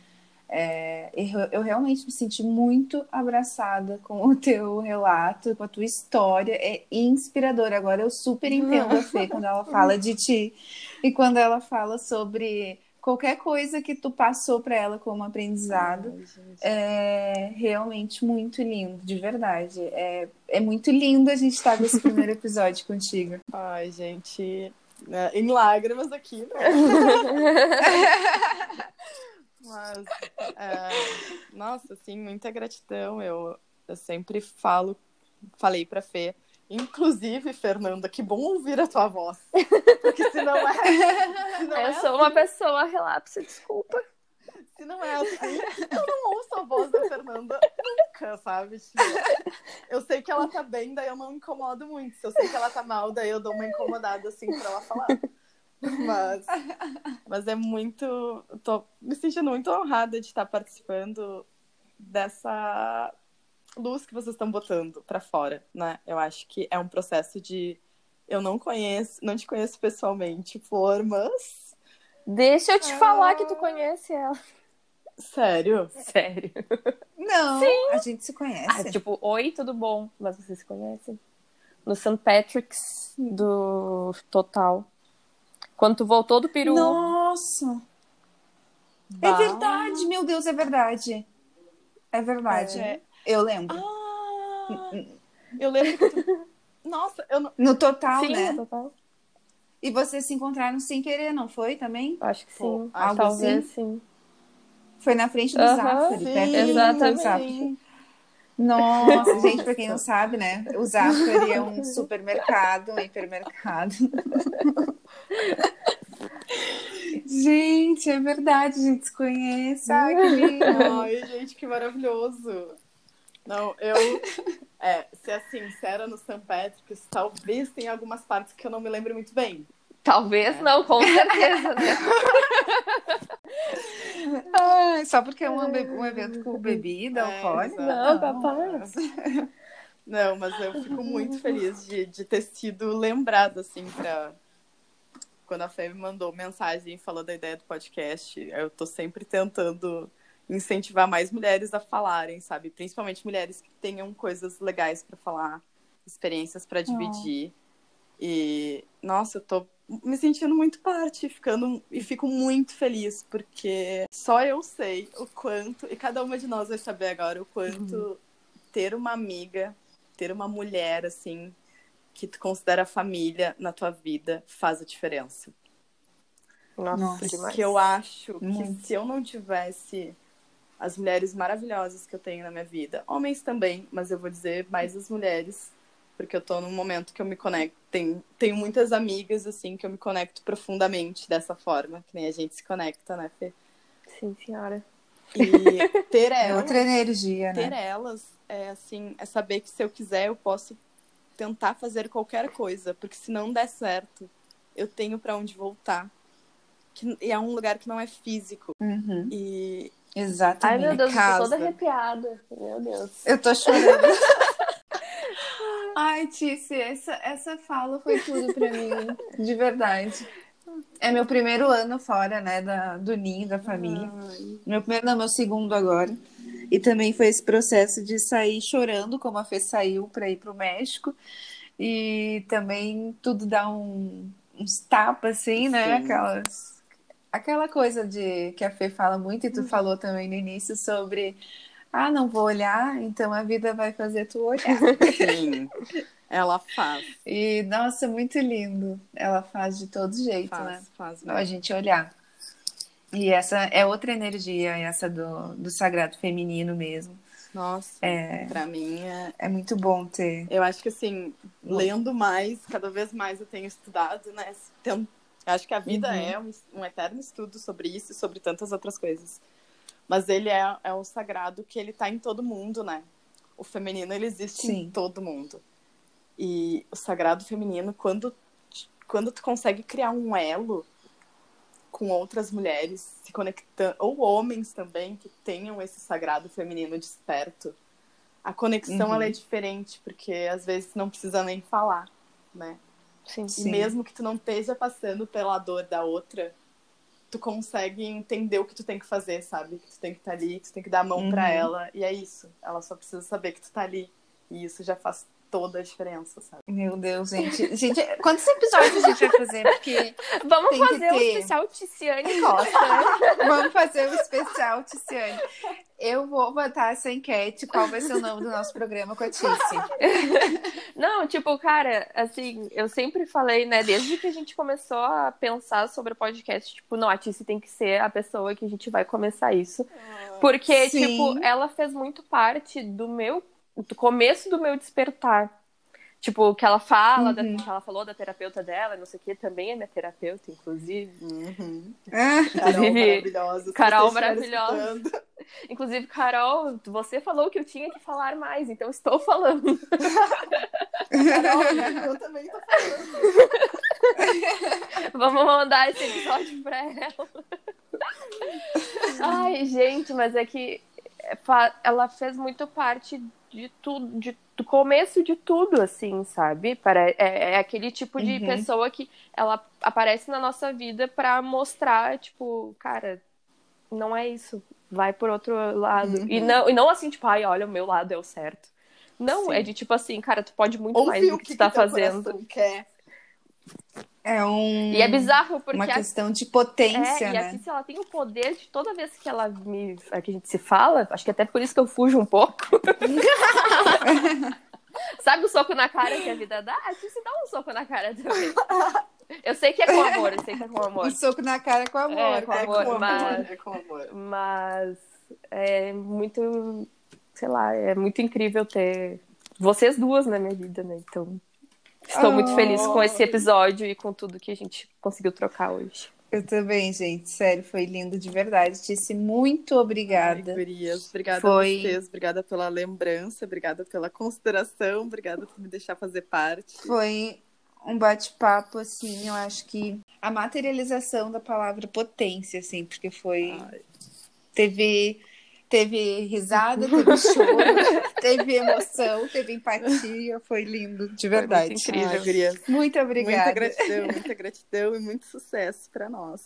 É, eu, eu realmente me senti muito abraçada com o teu relato, com a tua história. É inspirador. Agora eu super entendo a Fê quando ela fala de ti e quando ela fala sobre qualquer coisa que tu passou para ela como aprendizado. Ai. É realmente muito lindo, de verdade. É, é muito lindo a gente estar nesse primeiro episódio contigo. Ai, gente. né, Em lágrimas aqui, né? Mas, é, nossa, assim, muita gratidão. Eu, eu sempre falo, falei pra Fê. Inclusive, Fernanda, que bom ouvir a tua voz. Porque se não é. Se não eu é, sou uma pessoa relapse, desculpa. se não é assim, eu não ouço a voz da Fernanda nunca, sabe? Eu sei que ela tá bem, daí eu não me incomodo muito. Se eu sei que ela tá mal, daí eu dou uma incomodada assim pra ela falar. Mas, mas é muito. Tô me sentindo muito honrada de estar participando dessa luz que vocês estão botando pra fora, né? Eu acho que é um processo de. Eu não conheço, não te conheço pessoalmente, Flor, mas. Deixa eu te falar que tu conhece ela. Sério? Sério. Não, a gente se conhece. Ah, tipo, oi, tudo bom? Mas vocês se conhecem? No St. Patrick's do Total. Quando tu voltou do Peru. Nossa! É Bah. verdade, meu Deus, é verdade. É verdade. É. Eu lembro. Ah, eu lembro que tu... Nossa, eu não... No total, Sim, né? no Total. E vocês se encontraram sem querer, não foi também? Acho que Pô, sim. algo Talvez sim. Foi na frente do Aham, Zafari, sim, perto do exatamente. Zafari. Nossa, gente, pra quem não sabe, né? O Zafari é um supermercado, um hipermercado. Gente, é verdade, a gente se conhece. Ai, que lindo. Ai, gente, que maravilhoso. Não, eu... É, ser sincera no St. Patrick's, talvez tenha algumas partes que eu não me lembro muito bem. Talvez não, com certeza, né? Ai, só porque é um, um evento com bebida É, alcoólica? Não, capaz. Não, mas eu fico muito feliz de, de ter sido lembrada, assim, pra, quando a Fê me mandou mensagem falando da ideia do podcast, eu tô sempre tentando incentivar mais mulheres a falarem, sabe? Principalmente mulheres que tenham coisas legais para falar, experiências para dividir. Oh. E nossa, eu tô me sentindo muito parte, ficando e fico muito feliz porque só eu sei o quanto e cada uma de nós vai saber agora o quanto uhum. ter uma amiga, ter uma mulher assim que tu considera família na tua vida faz a diferença. Nossa, Nossa demais. que eu acho muito. que se eu não tivesse as mulheres maravilhosas que eu tenho na minha vida, homens também, mas eu vou dizer mais as mulheres, porque eu tô num momento que eu me conecto, tenho, tenho muitas amigas assim que eu me conecto profundamente dessa forma, que nem a gente se conecta, né, Fê? Sim, senhora. E ter elas, é outra energia, né? Ter elas é assim, é saber que se eu quiser eu posso tentar fazer qualquer coisa, porque se não der certo, eu tenho para onde voltar. Que, e é um lugar que não é físico. Uhum. E. Exatamente. Ai, meu Deus, Casa. eu tô toda arrepiada. Meu Deus. Eu tô chorando. Ai, Tice, essa, essa fala foi tudo pra mim, de verdade. É meu primeiro ano fora, né, da, do ninho, da família. Ai. Meu primeiro, não, meu segundo agora. E também foi esse processo de sair chorando, como a Fê saiu para ir para o México. E também tudo dá um, uns tapas, assim, né? Aquelas, aquela coisa de que a Fê fala muito, e tu uhum. falou também no início sobre ah, não vou olhar, então a vida vai fazer tu olhar. Sim, ela faz. E, nossa, muito lindo. Ela faz de todo jeito, faz, né? Faz mesmo. A gente olhar. E essa é outra energia, essa do, do sagrado feminino mesmo. Nossa, é, pra mim é... é muito bom ter. Eu acho que assim, lendo mais, cada vez mais eu tenho estudado, né? Acho que a vida uhum. é um, um, eterno estudo sobre isso e sobre tantas outras coisas. Mas ele é, é o sagrado que ele tá em todo mundo, né? O feminino, ele existe Sim. em todo mundo. E o sagrado feminino, quando, quando tu consegue criar um elo com outras mulheres se conectando, ou homens também que tenham esse sagrado feminino desperto, a conexão uhum. ela é diferente, porque às vezes não precisa nem falar, né? Sim, e sim. mesmo que tu não esteja passando pela dor da outra, tu consegue entender o que tu tem que fazer, sabe? Que tu tem que estar tá ali, que tu tem que dar a mão uhum. para ela, e é isso. Ela só precisa saber que tu tá ali. E isso já faz toda a diferença, sabe? Meu Deus, gente. gente quantos episódios a gente vai fazer? Porque Vamos fazer um especial Ticiane Costa. Né? Vamos fazer um especial Ticiane. Eu vou botar essa enquete, qual vai ser o nome do nosso programa com a Tice. Não, tipo, cara, assim, eu sempre falei, né, desde que a gente começou a pensar sobre o podcast, tipo, não, a Tice tem que ser a pessoa que a gente vai começar isso. Ah, Porque, Sim. tipo, ela fez muito parte do meu do começo do meu despertar. Tipo, que ela fala, uhum. da, que ela falou da terapeuta dela, não sei o que, também é minha terapeuta, inclusive. Uhum. Carol maravilhosa. Carol maravilhosa. Inclusive, Carol, você falou que eu tinha que falar mais, então estou falando. Carol, eu também tô falando. Vamos mandar esse episódio pra ela. Ai, gente, mas é que ela fez muito parte de tudo, de, do começo de tudo, assim, sabe? Para, é, é aquele tipo de uhum. pessoa que ela aparece na nossa vida para mostrar, tipo, cara, não é isso, vai por outro lado. Uhum. E, não, e não assim, tipo, ai, olha, o meu lado é o certo. Não, Sim. é de tipo assim, cara, tu pode muito Ouve mais do que, que tu tá fazendo. Quer. É um. E é bizarro porque. Uma questão a... de potência. É, né? e a Cici, ela tem o poder de toda vez que ela me. que a gente se fala, acho que até por isso que eu fujo um pouco. Sabe o soco na cara que a vida dá? A Cici dá um soco na cara também. Eu sei que é com amor, eu sei que é com amor. Um soco na cara é com amor. É, com amor, é com mas, amor, é com amor. Mas é muito. Sei lá, é muito incrível ter vocês duas na minha vida, né? Então. Estou oh. muito feliz com esse episódio e com tudo que a gente conseguiu trocar hoje. Eu também, gente. Sério, foi lindo de verdade. Disse muito obrigada. Ai, Gurias, obrigada foi... a vocês. Obrigada pela lembrança, obrigada pela consideração, obrigada por me deixar fazer parte. Foi um bate-papo, assim, eu acho que a materialização da palavra potência, assim, porque foi. Ai. Teve teve risada, teve choro, teve emoção, teve empatia, foi lindo, de verdade. muito incrível. Gurias, Muito obrigada. Muita gratidão, muita gratidão e muito sucesso para nós.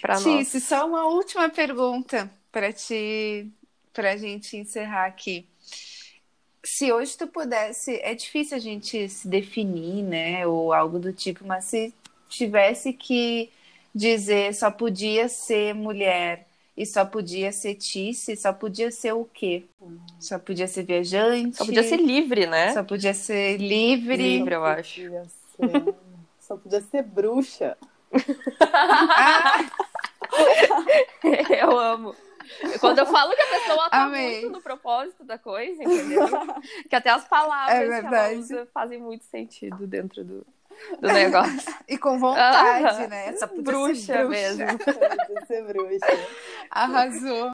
Pra nós. Só uma última pergunta para te pra gente encerrar aqui. Se hoje tu pudesse, é difícil a gente se definir, né, ou algo do tipo, mas se tivesse que dizer só podia ser mulher e só podia ser Tice, só podia ser o quê? Só podia ser viajante? Só podia ser livre, né? Só podia ser livre. Livre, eu acho. podia ser- Só podia ser bruxa. Ah, Eu amo. Quando eu falo que a pessoa tá Amei. muito no propósito da coisa, entendeu? que até as palavras É que ela usa fazem muito sentido dentro do, do negócio. e com vontade, Ah, né? Podia bruxa bruxa mesmo. Ser bruxa. Arrasou.